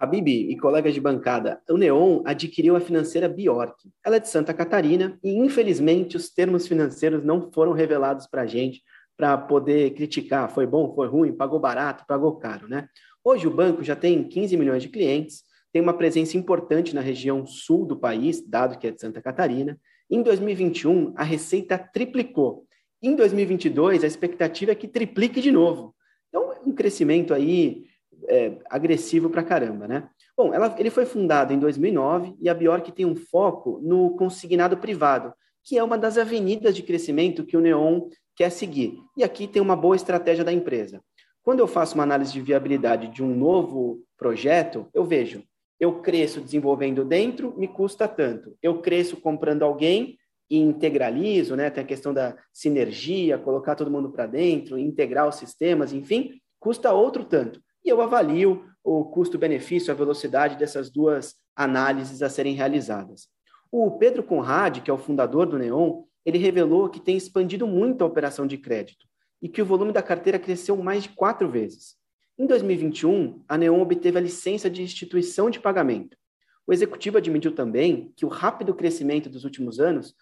C: Habib e colegas de bancada, o Neon adquiriu a financeira Bjork. Ela é de Santa Catarina e, infelizmente, os termos financeiros não foram revelados para a gente para poder criticar. Foi bom, foi ruim, pagou barato, pagou caro, né? Hoje o banco já tem 15 milhões de clientes, tem uma presença importante na região sul do país, dado que é de Santa Catarina. Em 2021, a receita triplicou. Em 2022, a expectativa é que triplique de novo. Então, um crescimento aí é, agressivo para caramba, né? Bom, ela, ele foi fundado em 2009 e a Bjork tem um foco no consignado privado, que é uma das avenidas de crescimento que o Neon quer seguir. E aqui tem uma boa estratégia da empresa. Quando eu faço uma análise de viabilidade de um novo projeto, eu vejo, eu cresço desenvolvendo dentro, me custa tanto. Eu cresço comprando alguém e integralizo, né? Tem a questão da sinergia, colocar todo mundo para dentro, integrar os sistemas, enfim, custa outro tanto e eu avalio o custo-benefício, a velocidade dessas duas análises a serem realizadas. O Pedro Conrad, que é o fundador do Neon, ele revelou que tem expandido muito a operação de crédito e que o volume da carteira cresceu mais de quatro vezes. Em 2021, a Neon obteve a licença de instituição de pagamento. O executivo admitiu também que o rápido crescimento dos últimos anos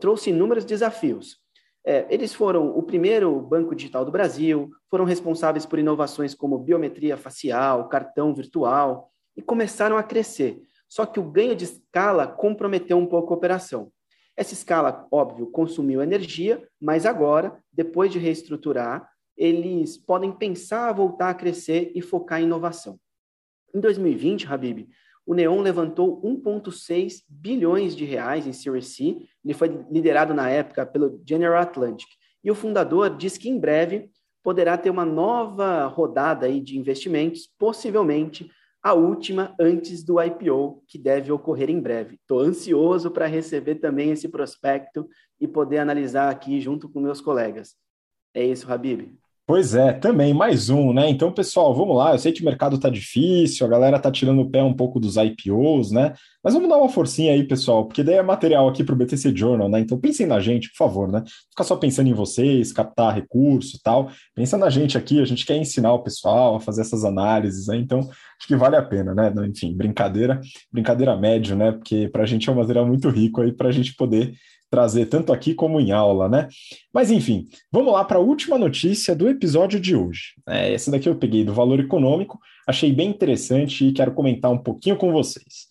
C: trouxe inúmeros desafios, é, eles foram o primeiro banco digital do Brasil, foram responsáveis por inovações como biometria facial, cartão virtual, e começaram a crescer. Só que o ganho de escala comprometeu um pouco a operação. Essa escala, óbvio, consumiu energia, mas agora, depois de reestruturar, eles podem pensar a voltar a crescer e focar em inovação. Em 2020, Habib, o Neon levantou 1,6 bilhões de reais em Series C. Ele foi liderado na época pelo General Atlantic. E o fundador diz que em breve poderá ter uma nova rodada aí de investimentos, possivelmente a última antes do IPO, que deve ocorrer em breve. Estou ansioso para receber também esse prospecto e poder analisar aqui junto com meus colegas. É isso, Habib.
A: Pois é, também mais um, né? Então, pessoal, vamos lá. Eu sei que o mercado tá difícil, a galera tá tirando o pé um pouco dos IPOs, né? Mas vamos dar uma forcinha aí, pessoal, porque daí é material aqui para o BTC Journal, né? Então pensem na gente, por favor, né? Ficar só pensando em vocês, captar recurso tal. Pensa na gente aqui, a gente quer ensinar o pessoal a fazer essas análises, né? Então, acho que vale a pena, né? Enfim, brincadeira, brincadeira médio, né? Porque para a gente é um material muito rico aí para a gente poder trazer tanto aqui como em aula, né? Mas enfim, vamos lá para a última notícia do episódio de hoje. É, essa daqui eu peguei do valor econômico, achei bem interessante e quero comentar um pouquinho com vocês.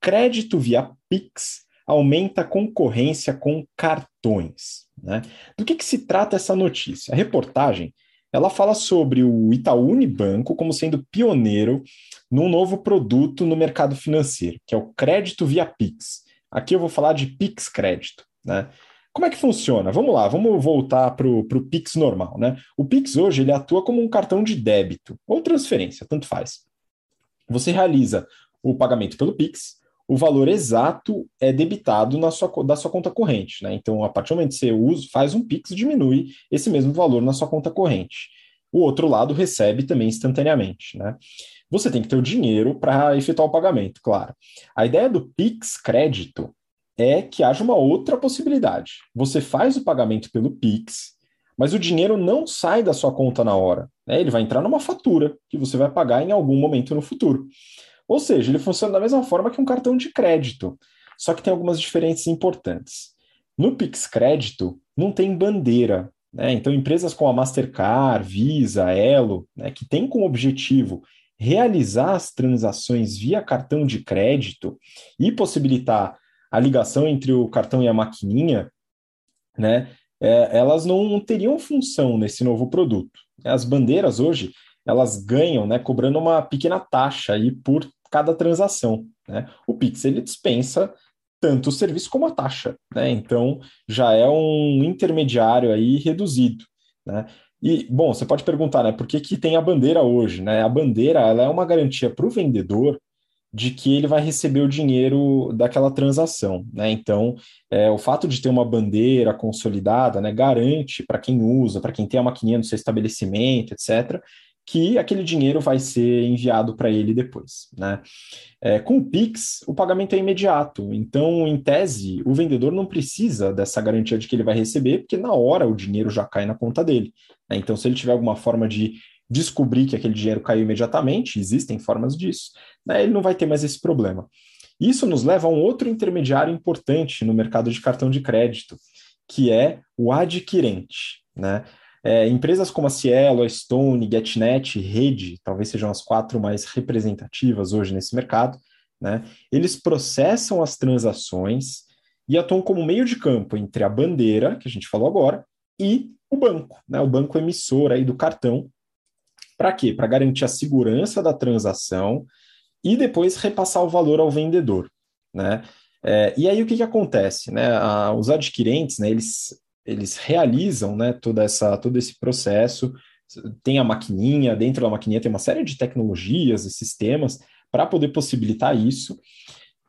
A: Crédito via Pix aumenta a concorrência com cartões. Né? Do que, que se trata essa notícia? A reportagem ela fala sobre o Itaú Unibanco como sendo pioneiro num novo produto no mercado financeiro, que é o crédito via Pix. Aqui eu vou falar de Pix Crédito. Né? Como é que funciona? Vamos lá, vamos voltar para o Pix normal. Né? O Pix hoje ele atua como um cartão de débito ou transferência, tanto faz. Você realiza o pagamento pelo Pix, o valor exato é debitado na sua, da sua conta corrente. Né? Então, a partir do momento que você usa, faz um Pix, diminui esse mesmo valor na sua conta corrente. O outro lado recebe também instantaneamente. Né? Você tem que ter o dinheiro para efetuar o pagamento, claro. A ideia do Pix crédito é que haja uma outra possibilidade. Você faz o pagamento pelo Pix, mas o dinheiro não sai da sua conta na hora. Né? Ele vai entrar numa fatura que você vai pagar em algum momento no futuro. Ou seja, ele funciona da mesma forma que um cartão de crédito, só que tem algumas diferenças importantes. No Pix Crédito, não tem bandeira. Né? Então, empresas como a Mastercard, Visa, Elo, né, que têm como objetivo realizar as transações via cartão de crédito e possibilitar a ligação entre o cartão e a maquininha, né, é, elas não teriam função nesse novo produto. As bandeiras hoje, elas ganham, né, cobrando uma pequena taxa aí por cada transação. Né? O Pix ele dispensa tanto o serviço como a taxa, né? Então já é um intermediário aí reduzido, né? E bom, você pode perguntar, né? Por que, que tem a bandeira hoje, né? A bandeira ela é uma garantia para o vendedor de que ele vai receber o dinheiro daquela transação, né? Então, é, o fato de ter uma bandeira consolidada, né, garante para quem usa, para quem tem a maquininha no seu estabelecimento, etc., que aquele dinheiro vai ser enviado para ele depois. Né? É, com o Pix, o pagamento é imediato. Então, em tese, o vendedor não precisa dessa garantia de que ele vai receber, porque na hora o dinheiro já cai na conta dele. Né? Então, se ele tiver alguma forma de descobrir que aquele dinheiro caiu imediatamente, existem formas disso, né? ele não vai ter mais esse problema. Isso nos leva a um outro intermediário importante no mercado de cartão de crédito, que é o adquirente. Né? É, empresas como a Cielo, a Stone, GetNet, Rede, talvez sejam as quatro mais representativas hoje nesse mercado, né? Eles processam as transações e atuam como meio de campo entre a bandeira, que a gente falou agora, e o banco, né? O banco emissor aí do cartão. Para quê? Para garantir a segurança da transação e depois repassar o valor ao vendedor, né? É, e aí o que, que acontece? Né? A, os adquirentes, né, eles eles realizam né, toda essa, todo esse processo. Tem a maquininha, dentro da maquininha tem uma série de tecnologias e sistemas para poder possibilitar isso.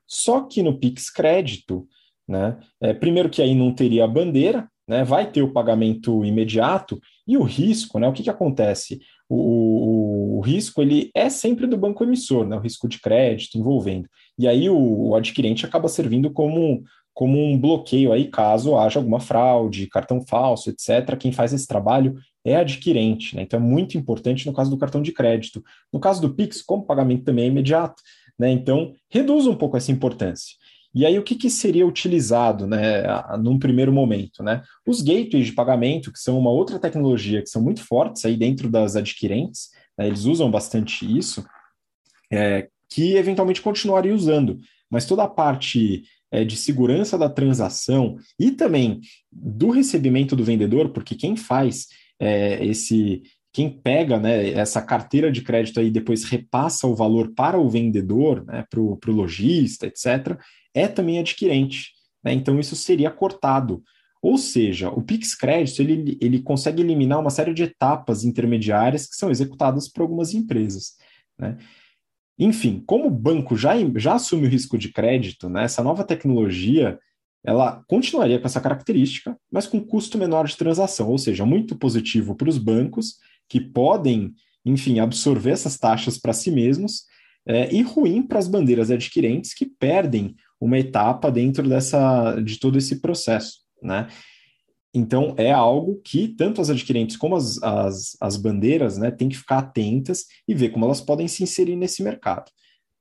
A: Só que no Pix Crédito, né, é, primeiro que aí não teria a bandeira, né, vai ter o pagamento imediato e o risco, né, o que, que acontece? O, o, o, risco ele é sempre do banco emissor, né, o risco de crédito envolvendo. E aí o, o adquirente acaba servindo como como um bloqueio aí caso haja alguma fraude, cartão falso, etc. Quem faz esse trabalho é adquirente, né? Então é muito importante no caso do cartão de crédito. No caso do Pix, como pagamento também é imediato, né? Então reduz um pouco essa importância. E aí, o que, que seria utilizado né, num primeiro momento? Né? Os gateways de pagamento, que são uma outra tecnologia que são muito fortes aí dentro das adquirentes, né, eles usam bastante isso, é, que eventualmente continuaria usando. Mas toda a parte é, de segurança da transação e também do recebimento do vendedor, porque quem faz é, esse, quem pega né, essa carteira de crédito aí depois repassa o valor para o vendedor, né, para o lojista, etc., é também adquirente. Né? Então isso seria cortado. Ou seja, o Pix Crédito ele, ele consegue eliminar uma série de etapas intermediárias que são executadas por algumas empresas. Né? Enfim, como o banco já, já assume o risco de crédito, né, essa nova tecnologia ela continuaria com essa característica, mas com custo menor de transação, ou seja, muito positivo para os bancos que podem, enfim, absorver essas taxas para si mesmos, é, e ruim para as bandeiras adquirentes que perdem uma etapa dentro dessa de todo esse processo, né? Então, é algo que tanto as adquirentes como as, as, as bandeiras né, têm que ficar atentas e ver como elas podem se inserir nesse mercado.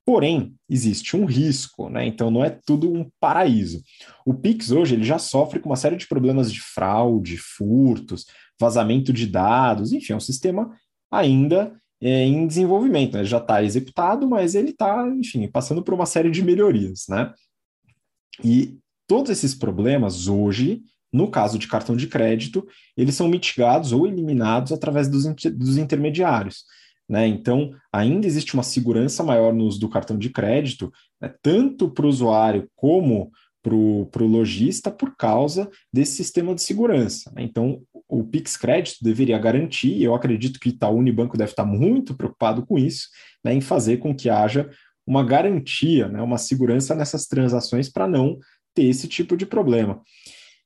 A: Porém, existe um risco, né? então não é tudo um paraíso. O Pix hoje ele já sofre com uma série de problemas de fraude, furtos, vazamento de dados, enfim, é um sistema ainda é, em desenvolvimento. Né? Já está executado, mas ele está, enfim, passando por uma série de melhorias. Né? E todos esses problemas hoje no caso de cartão de crédito, eles são mitigados ou eliminados através dos, dos intermediários. Né? Então, ainda existe uma segurança maior no uso do cartão de crédito, né? tanto para o usuário como para o lojista, por causa desse sistema de segurança. Né? Então, o Pix Crédito deveria garantir, e eu acredito que Itaú Unibanco deve estar muito preocupado com isso, né? em fazer com que haja uma garantia, né? uma segurança nessas transações para não ter esse tipo de problema.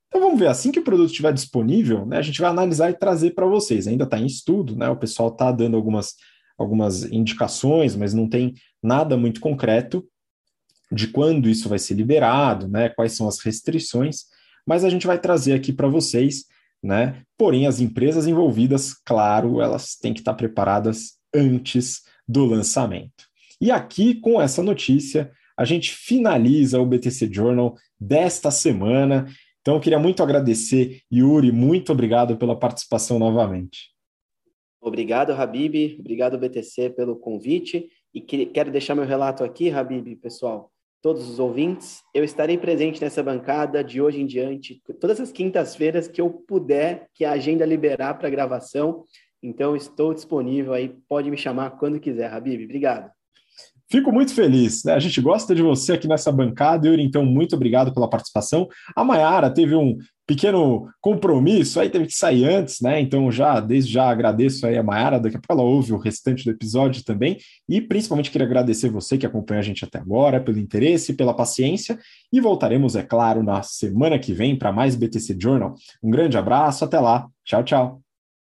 A: Então vamos ver, assim que o produto estiver disponível, né, a gente vai analisar e trazer para vocês. Ainda está em estudo, né? O pessoal está dando algumas, algumas indicações, mas não tem nada muito concreto de quando isso vai ser liberado, né? Quais são as restrições, mas a gente vai trazer aqui para vocês, né? Porém, as empresas envolvidas, claro, elas têm que estar preparadas antes do lançamento. E aqui, com essa notícia, a gente finaliza o BTC Journal desta semana. Então, eu queria muito agradecer, Yuri, muito obrigado pela participação novamente.
C: Obrigado, Habib. Obrigado, BTC, pelo convite. E quero deixar meu relato aqui, Habib, pessoal. Todos os ouvintes, eu estarei presente nessa bancada de hoje em diante, todas as quintas-feiras que eu puder, que a agenda liberar para gravação. Então, estou disponível aí, pode me chamar quando quiser, Habib. Obrigado.
A: Fico muito feliz, né? A gente gosta de você aqui nessa bancada, Yuri, então muito obrigado pela participação. A Mayara teve um pequeno compromisso, aí teve que sair antes, né? Então já, desde já agradeço aí a Mayara, daqui a pouco ela ouve o restante do episódio também, e principalmente queria agradecer você que acompanha a gente até agora, pelo interesse, pela paciência, e voltaremos, é claro, na semana que vem para mais BTC Journal. Um grande abraço, até lá, tchau, tchau.